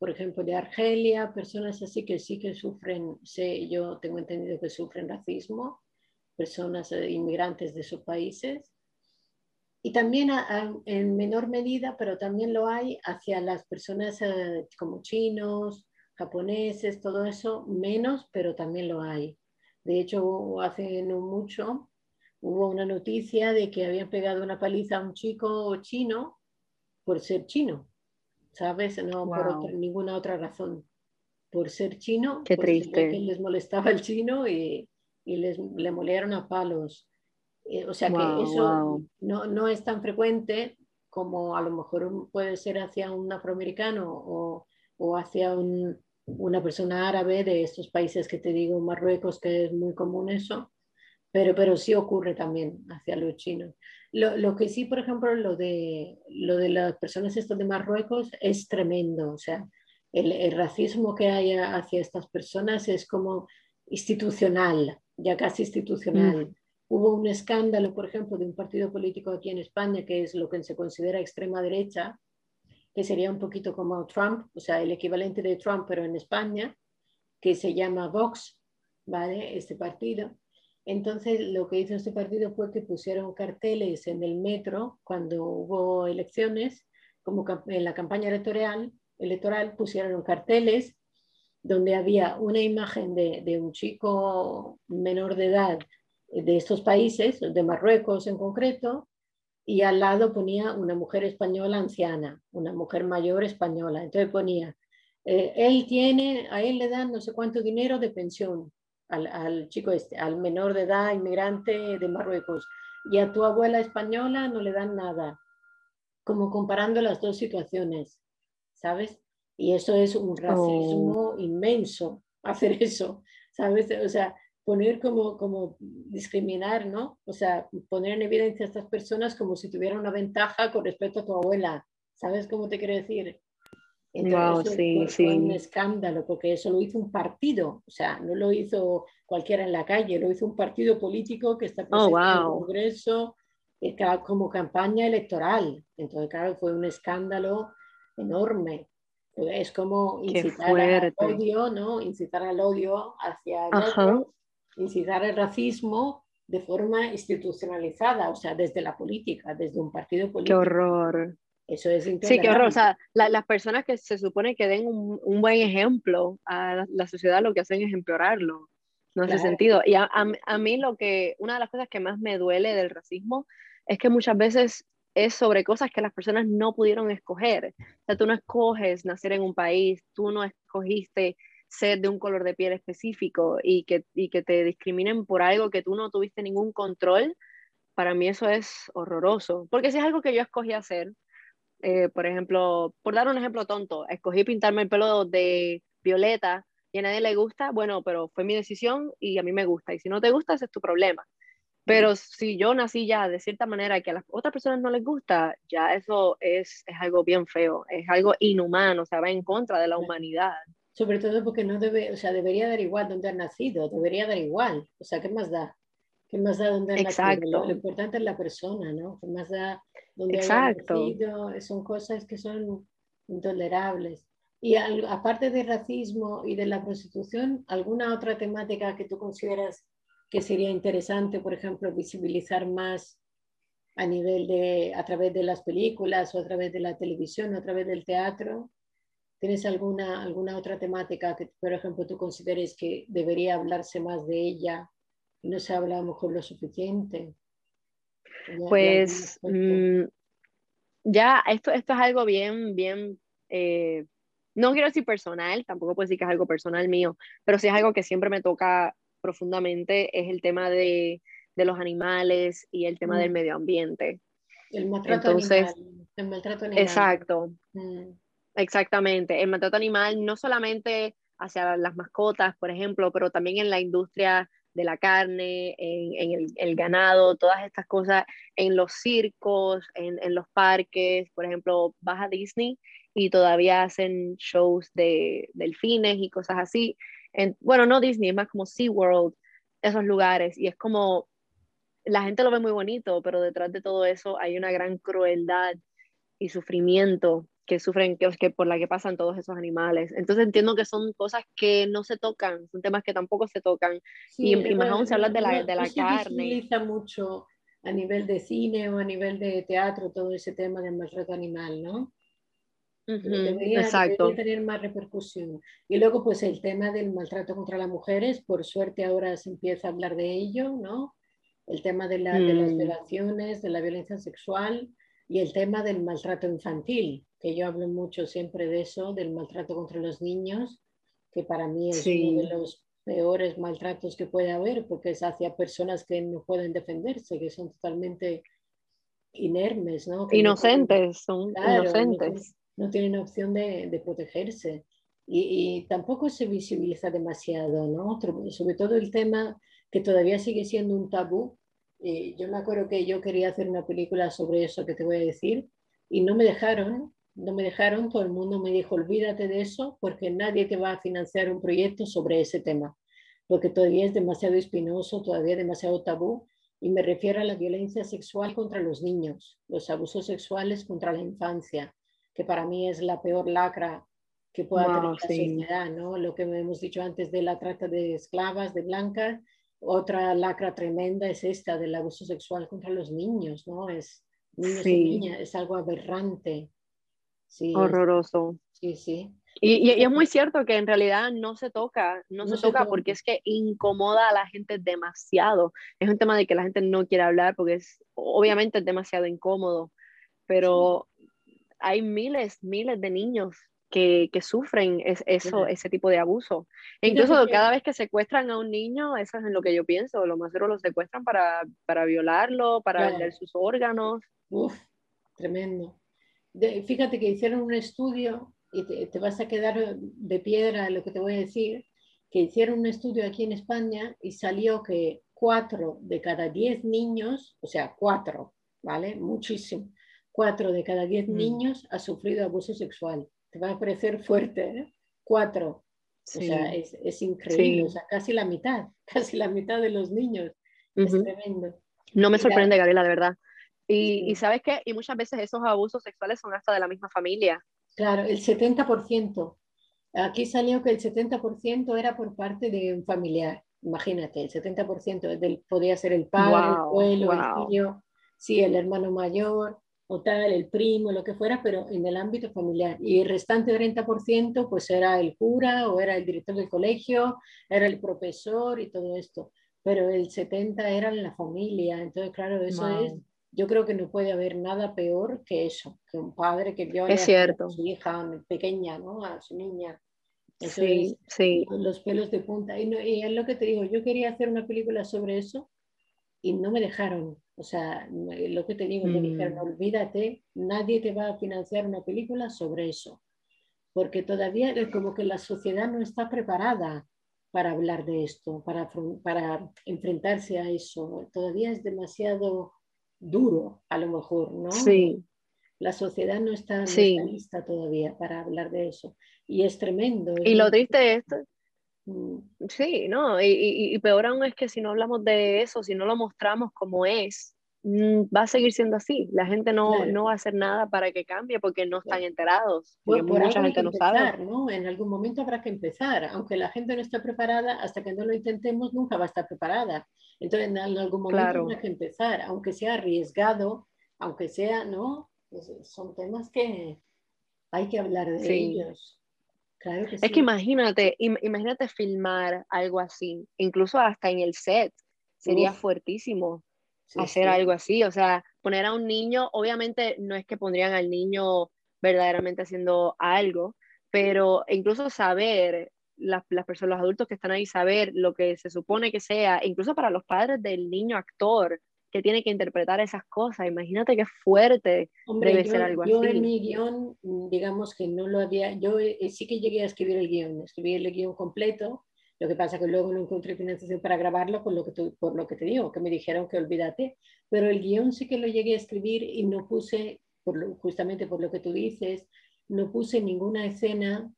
por ejemplo, de Argelia, personas así que sí que sufren, sé, yo tengo entendido que sufren racismo, personas eh, inmigrantes de sus países. Y también en menor medida, pero también lo hay hacia las personas eh, como chinos japoneses, todo eso, menos, pero también lo hay. De hecho, hace no mucho hubo una noticia de que habían pegado una paliza a un chico chino por ser chino, ¿sabes? No por ninguna otra razón. Por ser chino, Qué triste. que les molestaba el chino y, y les, le molieron a palos. Eh, o sea que eso no, no, es tan frecuente como a lo mejor puede ser hacia un afroamericano o, o hacia un, una persona árabe de estos países que te digo, Marruecos, que es muy común eso, pero, pero sí ocurre también hacia los chinos. Lo, lo, que sí, por ejemplo, lo de, lo de las personas estas de Marruecos es tremendo, o sea, el, el racismo que hay hacia estas personas es como institucional, ya casi institucional. Mm. Hubo un escándalo, por ejemplo, de un partido político aquí en España, que es lo que se considera extrema derecha, que sería un poquito como Trump, o sea, el equivalente de Trump, pero en España, que se llama Vox, ¿vale? Este partido. Entonces, lo que hizo este partido fue que pusieron carteles en el metro cuando hubo elecciones, como en la campaña electoral, electoral pusieron carteles donde había una imagen de, un chico menor de edad de estos países, de Marruecos en concreto, y al lado ponía una mujer española anciana, una mujer mayor española. Entonces ponía, eh, él tiene, a él le dan no sé cuánto dinero de pensión al, al, chico este, al menor de edad, inmigrante de Marruecos, y a tu abuela española no le dan nada, como comparando las dos situaciones, ¿sabes? Y eso es un racismo oh. inmenso, hacer eso, ¿sabes? O sea, poner como, como discriminar, ¿no? O sea, poner en evidencia a estas personas como si tuvieran una ventaja con respecto a tu abuela. ¿Sabes cómo te quiero decir? Entonces, sí, sí. un escándalo, porque eso lo hizo un partido, o sea, no lo hizo cualquiera en la calle, lo hizo un partido político que está presente en el Congreso eh, como campaña electoral. Entonces, claro, fue un escándalo enorme. Es como incitar al odio, ¿no? Incitar al odio hacia el otro incitar el racismo de forma institucionalizada, o sea, desde la política, desde un partido político. Qué horror. Eso es Sí, qué horror. O sea, las personas que se supone que den un, un buen ejemplo a la, sociedad lo que hacen es empeorarlo. No hace sentido. Y a, a, mí lo que, una de las cosas que más me duele del racismo es que muchas veces es sobre cosas que las personas no pudieron escoger. O sea, tú no escoges nacer en un país, tú no escogiste ser de un color de piel específico y que, y que te discriminen por algo que tú no tuviste ningún control, para mí eso es horroroso. Porque si es algo que yo escogí hacer, eh, por ejemplo, por dar un ejemplo tonto, escogí pintarme el pelo de violeta y a nadie le gusta, bueno, pero fue mi decisión y a mí me gusta. Y si no te gusta, ese es tu problema. Pero si yo nací ya de cierta manera que a las otras personas no les gusta, ya eso es, es algo bien feo, es algo inhumano, o sea, va en contra de la humanidad sobre todo porque no debe, o sea, debería dar igual dónde ha nacido, debería dar igual, o sea, ¿qué más da? ¿Qué más da dónde ha nacido? Lo, importante es la persona, ¿no? ¿Qué más da dónde ha nacido? Son cosas que son intolerables. Y aparte del racismo y de la prostitución, ¿alguna otra temática que tú consideras que sería interesante, por ejemplo, visibilizar más a nivel de, a través de las películas o a través de la televisión o a través del teatro? ¿Tienes alguna, alguna otra temática que, por ejemplo, tú consideres que debería hablarse más de ella no se habla a lo mejor lo suficiente? Pues mm, ya, esto, esto es algo bien, bien, eh, no quiero decir personal, tampoco puedo decir que es algo personal mío, pero sí es algo que siempre me toca profundamente, es el tema de, de los animales y el tema del mm. medio ambiente. El maltrato Entonces, animal. El maltrato animal. Exacto. Mm. Exactamente, el maltrato animal no solamente hacia las mascotas, por ejemplo, pero también en la industria de la carne, en, el, ganado, todas estas cosas, en los circos, en, los parques, por ejemplo, vas a Disney y todavía hacen shows de delfines y cosas así. bueno, no Disney, es más como SeaWorld, esos lugares, y es como, la gente lo ve muy bonito, pero detrás de todo eso hay una gran crueldad y sufrimiento que sufren, que, que por la que pasan todos esos animales. Entonces entiendo que son cosas que no se tocan, son temas que tampoco se tocan. y, más aún se habla de la, de la no carne. Se utiliza mucho a nivel de cine o a nivel de teatro todo ese tema del maltrato animal, ¿no? debería, tener más repercusión. Y luego, pues el tema del maltrato contra las mujeres, por suerte ahora se empieza a hablar de ello, ¿no? El tema de, la, de las mm. violaciones, de la violencia sexual y el tema del maltrato infantil, que yo hablo mucho siempre de eso, del maltrato contra los niños, que para mí es uno de los peores maltratos que puede haber, porque es hacia personas que no pueden defenderse, que son totalmente inermes, ¿no? inocentes, son inocentes. No, tienen opción de, de protegerse. Y, y, tampoco se visibiliza demasiado, ¿no? Sobre todo el tema que todavía sigue siendo un tabú. Eh, yo me acuerdo que yo quería hacer una película sobre eso que te voy a decir y no me dejaron, no me dejaron, todo el mundo me dijo, olvídate de eso porque nadie te va a financiar un proyecto sobre ese tema, porque todavía es demasiado espinoso, todavía es demasiado tabú y me refiero a la violencia sexual contra los niños, los abusos sexuales contra la infancia, que para mí es la peor lacra que pueda tener la sociedad, ¿no? Lo que hemos dicho antes de la trata de esclavas, de blancas, otra lacra tremenda es esta del abuso sexual contra los niños, ¿no? Es niños y niñas, es algo aberrante. Sí, Horroroso. Sí, sí. Y, y, es muy cierto que en realidad no se toca, no, se, toca porque es que incomoda a la gente demasiado. Es un tema de que la gente no quiere hablar porque es obviamente es demasiado incómodo, pero hay miles, miles de niños que, que sufren es, eso, ese tipo de abuso. E incluso cada vez que secuestran a un niño, eso es en lo que yo pienso, lo más seguro lo secuestran para, para violarlo, para vender sus órganos. Uf, tremendo. fíjate que hicieron un estudio y te, vas a quedar de piedra lo que te voy a decir, que hicieron un estudio aquí en España y salió que cuatro de cada diez niños, o sea, cuatro, ¿vale? Muchísimo. Cuatro de cada diez mm. niños ha sufrido abuso sexual. Te va a parecer fuerte, ¿eh? Cuatro. O sea, es, es increíble. O sea, casi la mitad, casi la mitad de los niños. Es tremendo. No me sorprende, Gabriela, de verdad. Y, y, sabes qué, y muchas veces esos abusos sexuales son hasta de la misma familia. Claro, el 70%. Aquí salió que el 70% era por parte de un familiar. Imagínate, el 70% del, podía ser el padre, el abuelo, el tío, sí, el hermano mayor o tal, el primo, lo que fuera, pero en el ámbito familiar. Y el restante 30% pues era el cura o era el director del colegio, era el profesor y todo esto. Pero el 70% era la familia. Entonces, claro, eso es yo creo que no puede haber nada peor que eso, que un padre que viola a su hija pequeña, ¿no? A su niña. sí, sí. Los pelos de punta. Y, y, es lo que te digo, yo quería hacer una película sobre eso y no me dejaron. O sea, lo que te digo, me dijeron, mm. olvídate, nadie te va a financiar una película sobre eso. Porque todavía es como que la sociedad no está preparada para hablar de esto, para, para enfrentarse a eso. Todavía es demasiado duro, a lo mejor, ¿no? Sí. La sociedad no está, lista todavía para hablar de eso. Y es tremendo. Y lo triste es. Sí, ¿no? Y, y, peor aún es que si no hablamos de eso, si no lo mostramos como es, mm, va a seguir siendo así. La gente no, no va a hacer nada para que cambie porque no están enterados. Porque mucha gente no sabe. ¿no? En algún momento habrá que empezar. Aunque la gente no esté preparada, hasta que no lo intentemos, nunca va a estar preparada. Entonces, en algún momento hay que empezar, aunque sea arriesgado, aunque sea, ¿no? Pues, son temas que hay que hablar de ellos. Claro que es que imagínate, imagínate filmar algo así, incluso hasta en el set, sería fuertísimo hacer algo así, o sea, poner a un niño, obviamente no es que pondrían al niño verdaderamente haciendo algo, pero incluso saber las, personas, los adultos que están ahí, saber lo que se supone que sea, incluso para los padres del niño actor que tiene que interpretar esas cosas. Imagínate qué fuerte debe ser algo yo así. Yo en mi guion, digamos que no lo había, yo eh, sí que llegué a escribir el guion, escribí el guion completo, lo que pasa que luego no encontré financiación para grabarlo por lo que, por lo que te digo, que me dijeron que olvídate, pero el guion sí que lo llegué a escribir y no puse, por justamente por lo que tú dices, no puse ninguna escena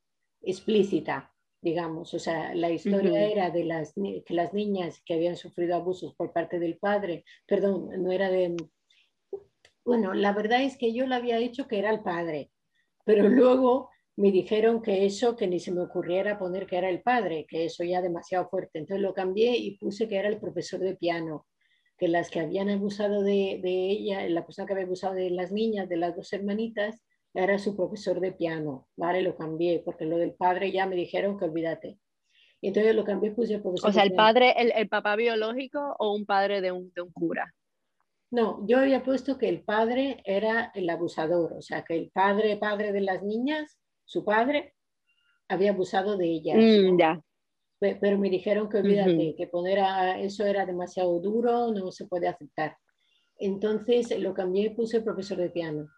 explícita digamos, o sea, la historia era de las, que las niñas que habían sufrido abusos por parte del padre, perdón, no era de, bueno, la verdad es que yo lo había hecho que era el padre, pero luego me dijeron que eso, que ni se me ocurriera poner que era el padre, que eso ya demasiado fuerte, entonces lo cambié y puse que era el profesor de piano, que las que habían abusado de, de ella, la persona que había abusado de las niñas, de las dos hermanitas, era su profesor de piano, ¿vale? Lo cambié porque lo del padre ya me dijeron que olvídate. Y entonces lo cambié, puse profesor. O sea, el padre, el, el, papá biológico o un padre de un, de un cura. No, yo había puesto que el padre era el abusador, o sea, que el padre, padre de las niñas, su padre, había abusado de ellas. Mm, ya. Pero, me dijeron que olvídate, que poner a, eso era demasiado duro, no se puede aceptar. Entonces lo cambié y puse profesor de piano.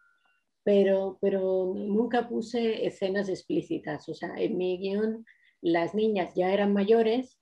Pero, pero nunca puse escenas explícitas. O sea, en mi guion las niñas ya eran mayores,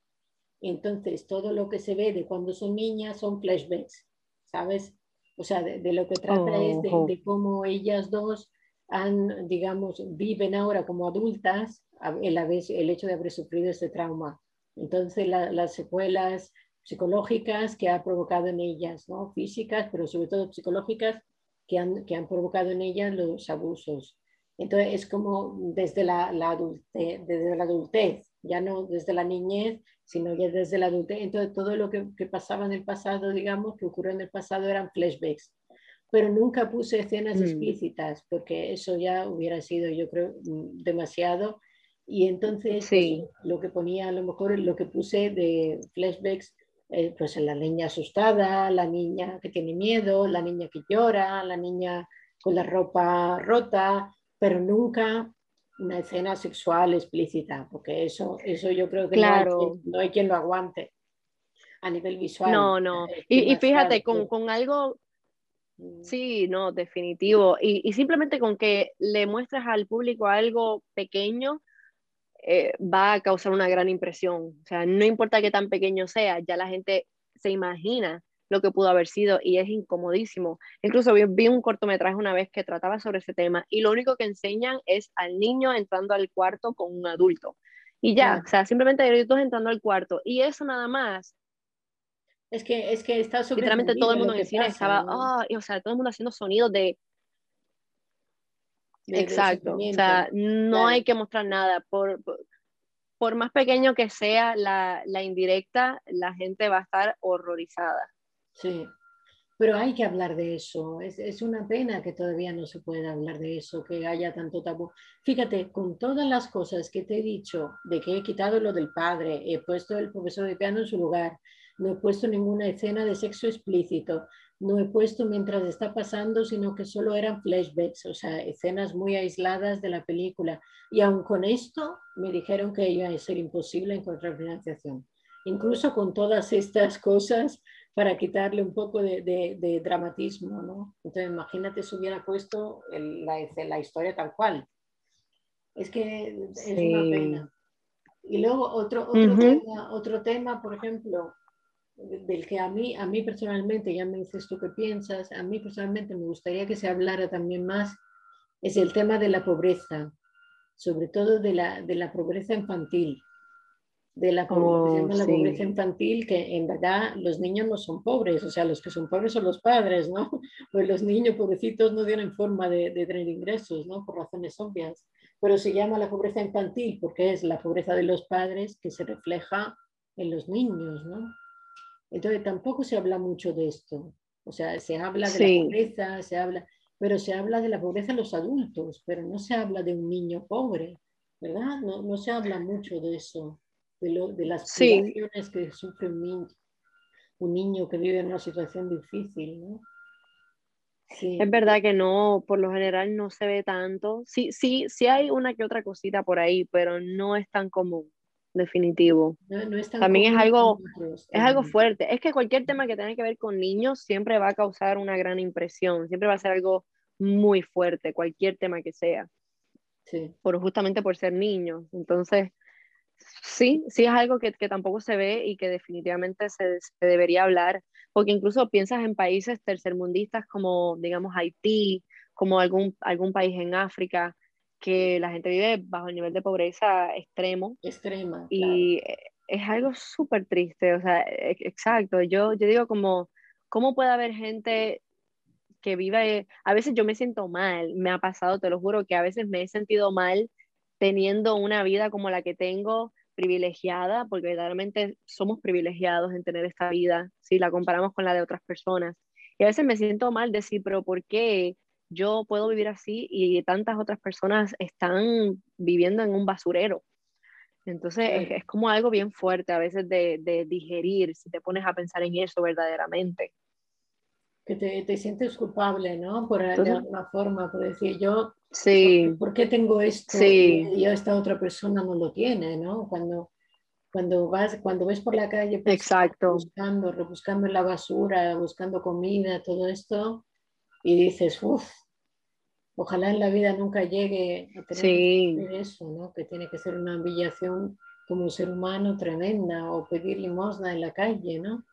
entonces todo lo que se ve de cuando son niñas son flashbacks. ¿sabes? O sea, de, lo que trata es de, cómo ellas dos han, digamos, viven ahora como adultas el, el hecho de haber sufrido este trauma. Entonces, las secuelas psicológicas que ha provocado en ellas, ¿no? Físicas, pero sobre todo psicológicas, que han, que han provocado en ellas los abusos. Entonces, es como desde la, la adultez, desde la adultez, ya no desde la niñez, sino ya desde la adultez. Entonces, todo lo que, que, pasaba en el pasado, digamos, que ocurrió en el pasado eran flashbacks. Pero nunca puse escenas mm. explícitas, porque eso ya hubiera sido, yo creo, demasiado. Y entonces, pues, lo que ponía, a lo mejor lo que puse de flashbacks, eh, pues la niña asustada, la niña que tiene miedo, la niña que llora, la niña con la ropa rota, pero nunca una escena sexual explícita, porque eso, eso yo creo que claro. no, hay, quien lo aguante a nivel visual. No, no. Y, fíjate, con, con, algo, mm. sí, no, definitivo. Y, y, simplemente con que le muestres al público algo pequeño, eh, va a causar una gran impresión. O sea, no importa qué tan pequeño sea, ya la gente se imagina lo que pudo haber sido y es incomodísimo. Incluso vi, un cortometraje una vez que trataba sobre ese tema y lo único que enseñan es al niño entrando al cuarto con un adulto. Y ya, o sea, simplemente ellos entrando al cuarto y eso nada más. Es que, es que está Literalmente todo el mundo en el cine estaba, o sea, todo el mundo haciendo sonidos de... Exacto, o sea, no hay que mostrar nada. Por, por, más pequeño que sea la, la indirecta, la gente va a estar horrorizada. Sí, pero hay que hablar de eso. Es, es, una pena que todavía no se pueda hablar de eso, que haya tanto tabú. Fíjate, con todas las cosas que te he dicho, de que he quitado lo del padre, he puesto el profesor de piano en su lugar, no he puesto ninguna escena de sexo explícito, no he puesto mientras está pasando, sino que solo eran flashbacks, o sea, escenas muy aisladas de la película. Y aun con esto, me dijeron que iba a ser imposible encontrar financiación. Incluso con todas estas cosas, para quitarle un poco de, de, dramatismo, ¿no? Entonces, imagínate si hubiera puesto la, la, historia tal cual. Es que es una pena. Y luego otro, otro, tema, otro tema, por ejemplo, del que a mí, a mí personalmente, ya me dices tú qué piensas, a mí personalmente me gustaría que se hablara también más, es el tema de la pobreza, sobre todo de la, de la pobreza infantil de la, oh, la pobreza infantil, que en verdad los niños no son pobres, o sea, los que son pobres son los padres, ¿no? Pues los niños pobrecitos no tienen forma de, de tener ingresos, ¿no? Por razones obvias. Pero se llama la pobreza infantil porque es la pobreza de los padres que se refleja en los niños, ¿no? Entonces tampoco se habla mucho de esto. O sea, se habla de la pobreza, se habla, pero se habla de la pobreza de los adultos, pero no se habla de un niño pobre, ¿verdad? No, no se habla mucho de eso de, las situaciones que sufre un niño, un niño que vive en una situación difícil, ¿no? Es verdad que no, por lo general no se ve tanto. Sí, sí, sí hay una que otra cosita por ahí, pero no es tan común, definitivo. También es algo, es algo fuerte. Es que cualquier tema que tenga que ver con niños siempre va a causar una gran impresión, siempre va a ser algo muy fuerte, cualquier tema que sea. Sí. Por, justamente por ser niños. Entonces, sí, sí es algo que, que, tampoco se ve y que definitivamente se, se, debería hablar, porque incluso piensas en países tercermundistas como, digamos, Haití, como algún, algún país en África, que la gente vive bajo el nivel de pobreza extremo. Extrema. Y es algo súper triste, o sea, e, exacto, yo, yo digo como, ¿cómo puede haber gente que vive, a veces yo me siento mal, me ha pasado, te lo juro, que a veces me he sentido mal teniendo una vida como la que tengo, privilegiada, porque verdaderamente somos privilegiados en tener esta vida, si la comparamos con la de otras personas. Y a veces me siento mal decir, pero ¿por qué yo puedo vivir así y tantas otras personas están viviendo en un basurero. Entonces es, como algo bien fuerte a veces de, de, digerir si te pones a pensar en eso verdaderamente. Que te, te sientes culpable, ¿no? Por de alguna forma, por decir yo, sí. ¿por, qué tengo esto sí. y esta otra persona no lo tiene, ¿no? Cuando, cuando, vas, cuando ves por la calle pues, Exacto. buscando, rebuscando en la basura, buscando comida, todo esto, y dices, uff, ojalá en la vida nunca llegue a tener eso, ¿no? Que tiene que ser una humillación como un ser humano tremenda o pedir limosna en la calle, ¿no?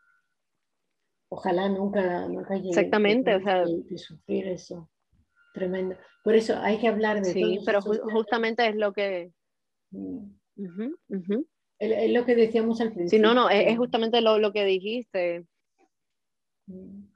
Ojalá nunca, nunca llegue Exactamente, o sea, a sufrir eso. Tremendo. Por eso hay que hablar de Sí, pero justamente es lo que... Mm. Es, lo que decíamos al principio. Sí, no, no, es, justamente lo, lo, que dijiste. Mm.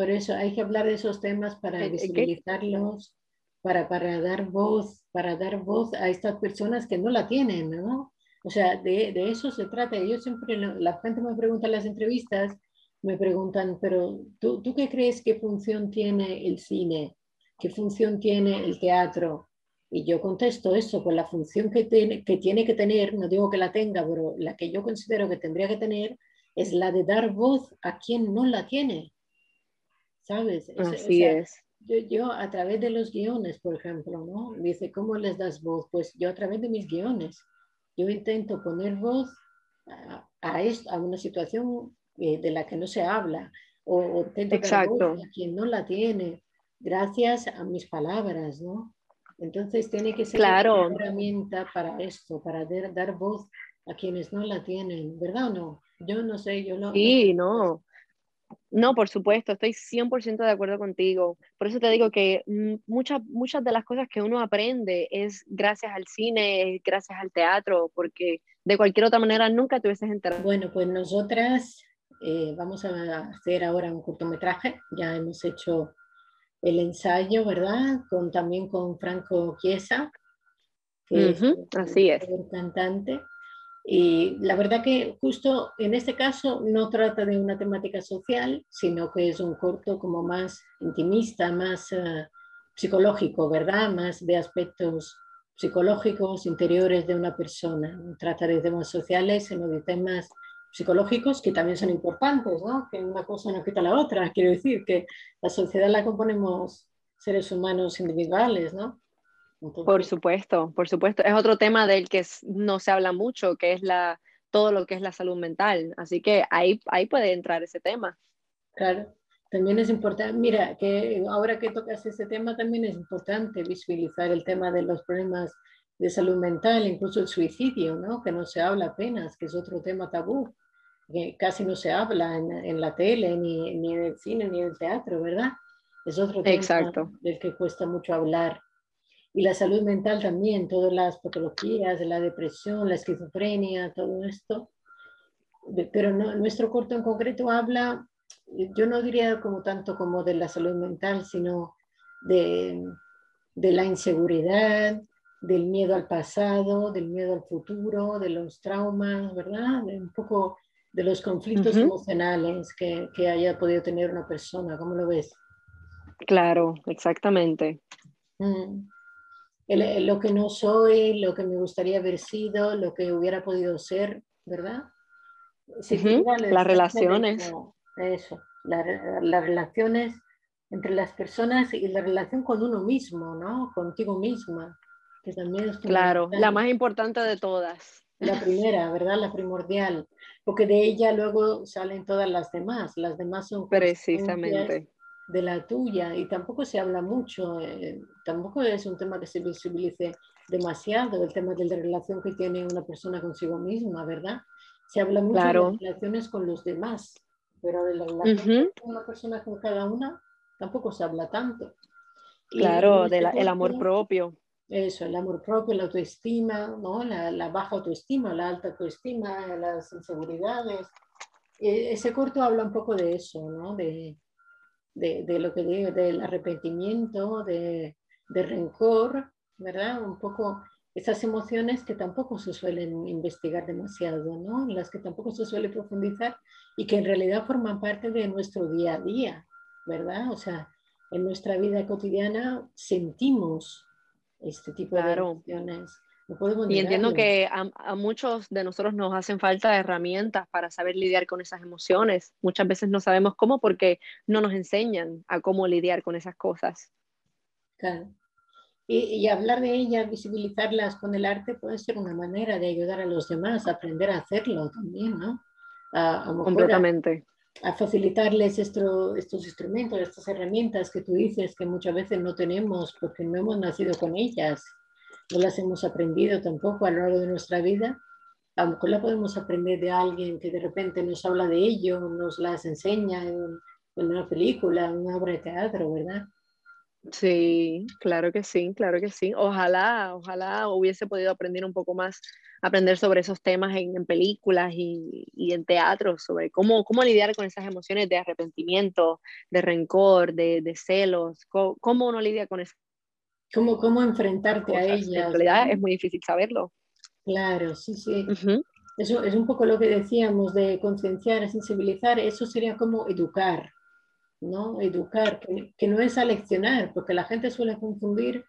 Por eso hay que hablar de esos temas para visibilizarlos, para, para dar voz, para dar voz a estas personas que no la tienen, ¿no? O sea, de, de eso se trata. Yo siempre, la gente me pregunta en las entrevistas, me preguntan, pero ¿tú, ¿tú qué crees qué función tiene el cine? ¿Qué función tiene el teatro? Y yo contesto eso, pues la función que tiene, que tiene que tener, no digo que la tenga, pero la que yo considero que tendría que tener es la de dar voz a quien no la tiene. ¿Sabes? Así es. Yo, a través de los guiones, por ejemplo, ¿no? Dice, ¿cómo les das voz? Pues yo a través de mis guiones, yo intento poner voz a, a, esto, a una situación eh, de la que no se habla, o, intento Exacto. dar voz a quien no la tiene, gracias a mis palabras, ¿no? Entonces tiene que ser claro. una herramienta para esto, para dar, dar voz a quienes no la tienen, ¿verdad o no? Yo no sé, yo no. Sí, no. No, por supuesto, estoy 100% de acuerdo contigo. Por eso te digo que muchas, muchas de las cosas que uno aprende es gracias al cine, gracias al teatro, porque de cualquier otra manera nunca te hubieses enterado. Bueno, pues nosotras eh, vamos a hacer ahora un cortometraje. Ya hemos hecho el ensayo, ¿verdad? Con, también con Franco Chiesa, que es así es. cantante. Y la verdad que justo en este caso no trata de una temática social, sino que es un corto como más intimista, más uh, psicológico, ¿verdad? Más de aspectos psicológicos interiores de una persona. Trata de temas sociales, sino de temas psicológicos que también son importantes, ¿no? Que una cosa no quita la otra. Quiero decir que la sociedad la componemos seres humanos individuales, ¿no? Por supuesto, por supuesto. Es otro tema del que no se habla mucho, que es la, todo lo que es la salud mental. Así que ahí, ahí puede entrar ese tema. Claro, también es importante, mira, que ahora que tocas ese tema, también es importante visibilizar el tema de los problemas de salud mental, incluso el suicidio, ¿no? Que no se habla apenas, que es otro tema tabú, que casi no se habla en, en la tele, ni, ni, en el cine, ni en el teatro, ¿verdad? Es otro tema Exacto. del que cuesta mucho hablar y la salud mental también, todas las patologías, la depresión, la esquizofrenia, todo esto. Pero no, nuestro corto en concreto habla, yo no diría como tanto como de la salud mental, sino de, de la inseguridad, del miedo al pasado, del miedo al futuro, de los traumas, ¿verdad? De un poco de los conflictos emocionales que, que haya podido tener una persona. ¿Cómo lo ves? Claro, exactamente. Mm lo que no soy, lo que me gustaría haber sido, lo que hubiera podido ser, ¿verdad? las relaciones. Eso, las relaciones entre las personas y la relación con uno mismo, ¿no? Contigo misma, que también es Claro, la más importante de todas. La primera, ¿verdad? La primordial, porque de ella luego salen todas las demás, las demás son precisamente de la tuya y tampoco se habla mucho, eh, tampoco es un tema que se visibilice demasiado, el tema de la relación que tiene una persona consigo misma, ¿verdad? Se habla mucho de las relaciones con los demás, pero de la relación con una persona con cada una tampoco se habla tanto. Claro, del el amor propio. Eso, el amor propio, la autoestima, ¿no? la, la baja autoestima, la alta autoestima, las inseguridades. E, ese corto habla un poco de eso, ¿no? De, de, de lo que digo, del arrepentimiento, de, de rencor, ¿verdad? Un poco esas emociones que tampoco se suelen investigar demasiado, ¿no? Las que tampoco se suele profundizar y que en realidad forman parte de nuestro día a día, ¿verdad? O sea, en nuestra vida cotidiana sentimos este tipo de emociones. Y entiendo que a, muchos de nosotros nos hacen falta herramientas para saber lidiar con esas emociones. Muchas veces no sabemos cómo porque no nos enseñan a cómo lidiar con esas cosas. Claro. Y, hablar de ellas, visibilizarlas con el arte puede ser una manera de ayudar a los demás a aprender a hacerlo también, ¿no? A, Completamente. A, facilitarles estos instrumentos, estas herramientas que tú dices que muchas veces no tenemos porque no hemos nacido con ellas, no las hemos aprendido tampoco a lo largo de nuestra vida. A lo mejor la podemos aprender de alguien que de repente nos habla de ello, nos las enseña en, en una película, en una obra de teatro, ¿verdad? Sí, claro que sí, claro que sí. Ojalá, ojalá hubiese podido aprender un poco más, aprender sobre esos temas en, películas y, en teatro, sobre cómo, cómo lidiar con esas emociones de arrepentimiento, de rencor, de, celos, cómo, uno lidia con eso. Cómo, cómo enfrentarte a ellas. En realidad es muy difícil saberlo. Claro, sí, sí. Eso es un poco lo que decíamos de concienciar, sensibilizar, eso sería como educar, ¿no? Educar, que, no es aleccionar, porque la gente suele confundir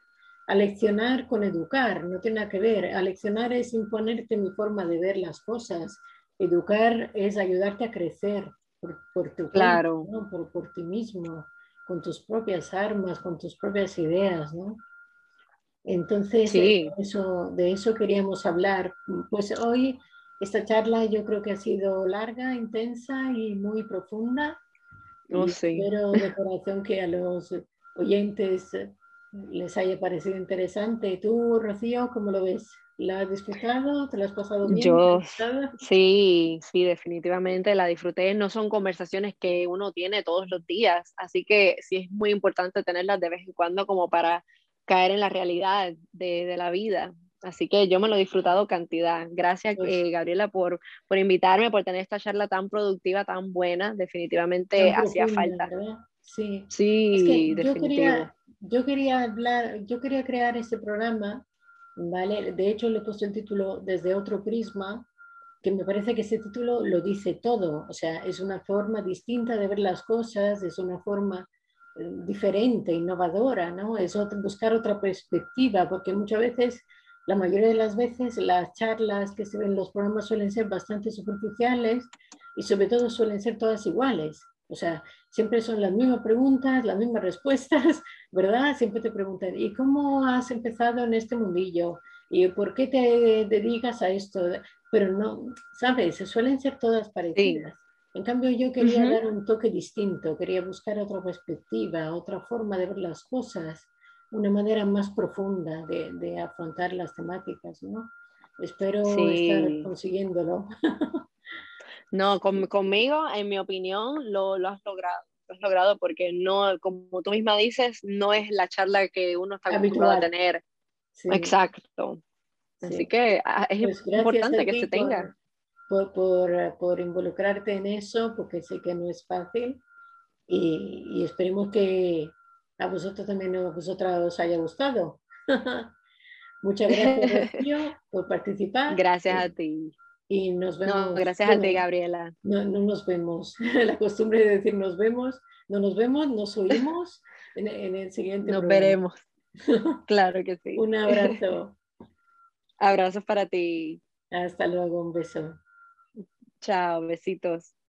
aleccionar con educar, no tiene nada que ver. Aleccionar es imponerte mi forma de ver las cosas. Educar es ayudarte a crecer por, tu claro. por, por ti mismo, con tus propias armas, con tus propias ideas, ¿no? Entonces, eso, de eso queríamos hablar. Pues hoy esta charla yo creo que ha sido larga, intensa y muy profunda. Oh, espero de corazón que a los oyentes les haya parecido interesante. ¿Tú, Rocío, cómo lo ves? ¿La has disfrutado? ¿Te la has pasado bien? Yo sí, sí, definitivamente la disfruté. No son conversaciones que uno tiene todos los días, así que sí es muy importante tenerlas de vez en cuando como para caer en la realidad de, de la vida. Así que yo me lo he disfrutado cantidad. Gracias, pues eh, Gabriela, por, por invitarme, por tener esta charla tan productiva, tan buena. Definitivamente hacía falta. Sí, sí yo, quería, yo quería hablar, yo quería crear este programa, ¿vale? De hecho, le he puesto el título desde otro prisma, que me parece que ese título lo dice todo. O sea, es una forma distinta de ver las cosas, es una forma diferente, innovadora, ¿no? Es buscar otra perspectiva, porque muchas veces la mayoría de las veces las charlas que se ven en los programas suelen ser bastante superficiales y sobre todo suelen ser todas iguales. O sea, siempre son las mismas preguntas, las mismas respuestas, ¿verdad? Siempre te preguntan, ¿y cómo has empezado en este mundillo? ¿Y por qué te dedicas a esto? Pero no, ¿sabes? Suelen ser todas parecidas. En cambio, yo quería dar un toque distinto, quería buscar otra perspectiva, otra forma de ver las cosas una manera más profunda de, de afrontar las temáticas, ¿no? Espero estar consiguiéndolo. no, conmigo, en mi opinión, lo, lo, has logrado. Lo has logrado porque no, como tú misma dices, no es la charla que uno está acostumbrado a tener. Exacto. Así que ah, es pues importante que se tenga. Por, por, por, involucrarte en eso, porque sé que no es fácil. Y, y esperemos que, a vosotros también a vosotras os haya gustado. Muchas gracias, por participar. Gracias a ti. Y nos vemos. gracias a ti, Gabriela. No, no nos vemos. La costumbre de decir nos vemos, no nos vemos, nos oímos en, el siguiente. Nos veremos. Claro que sí. Un abrazo. Abrazos para ti. Hasta luego, un beso. Chao, besitos.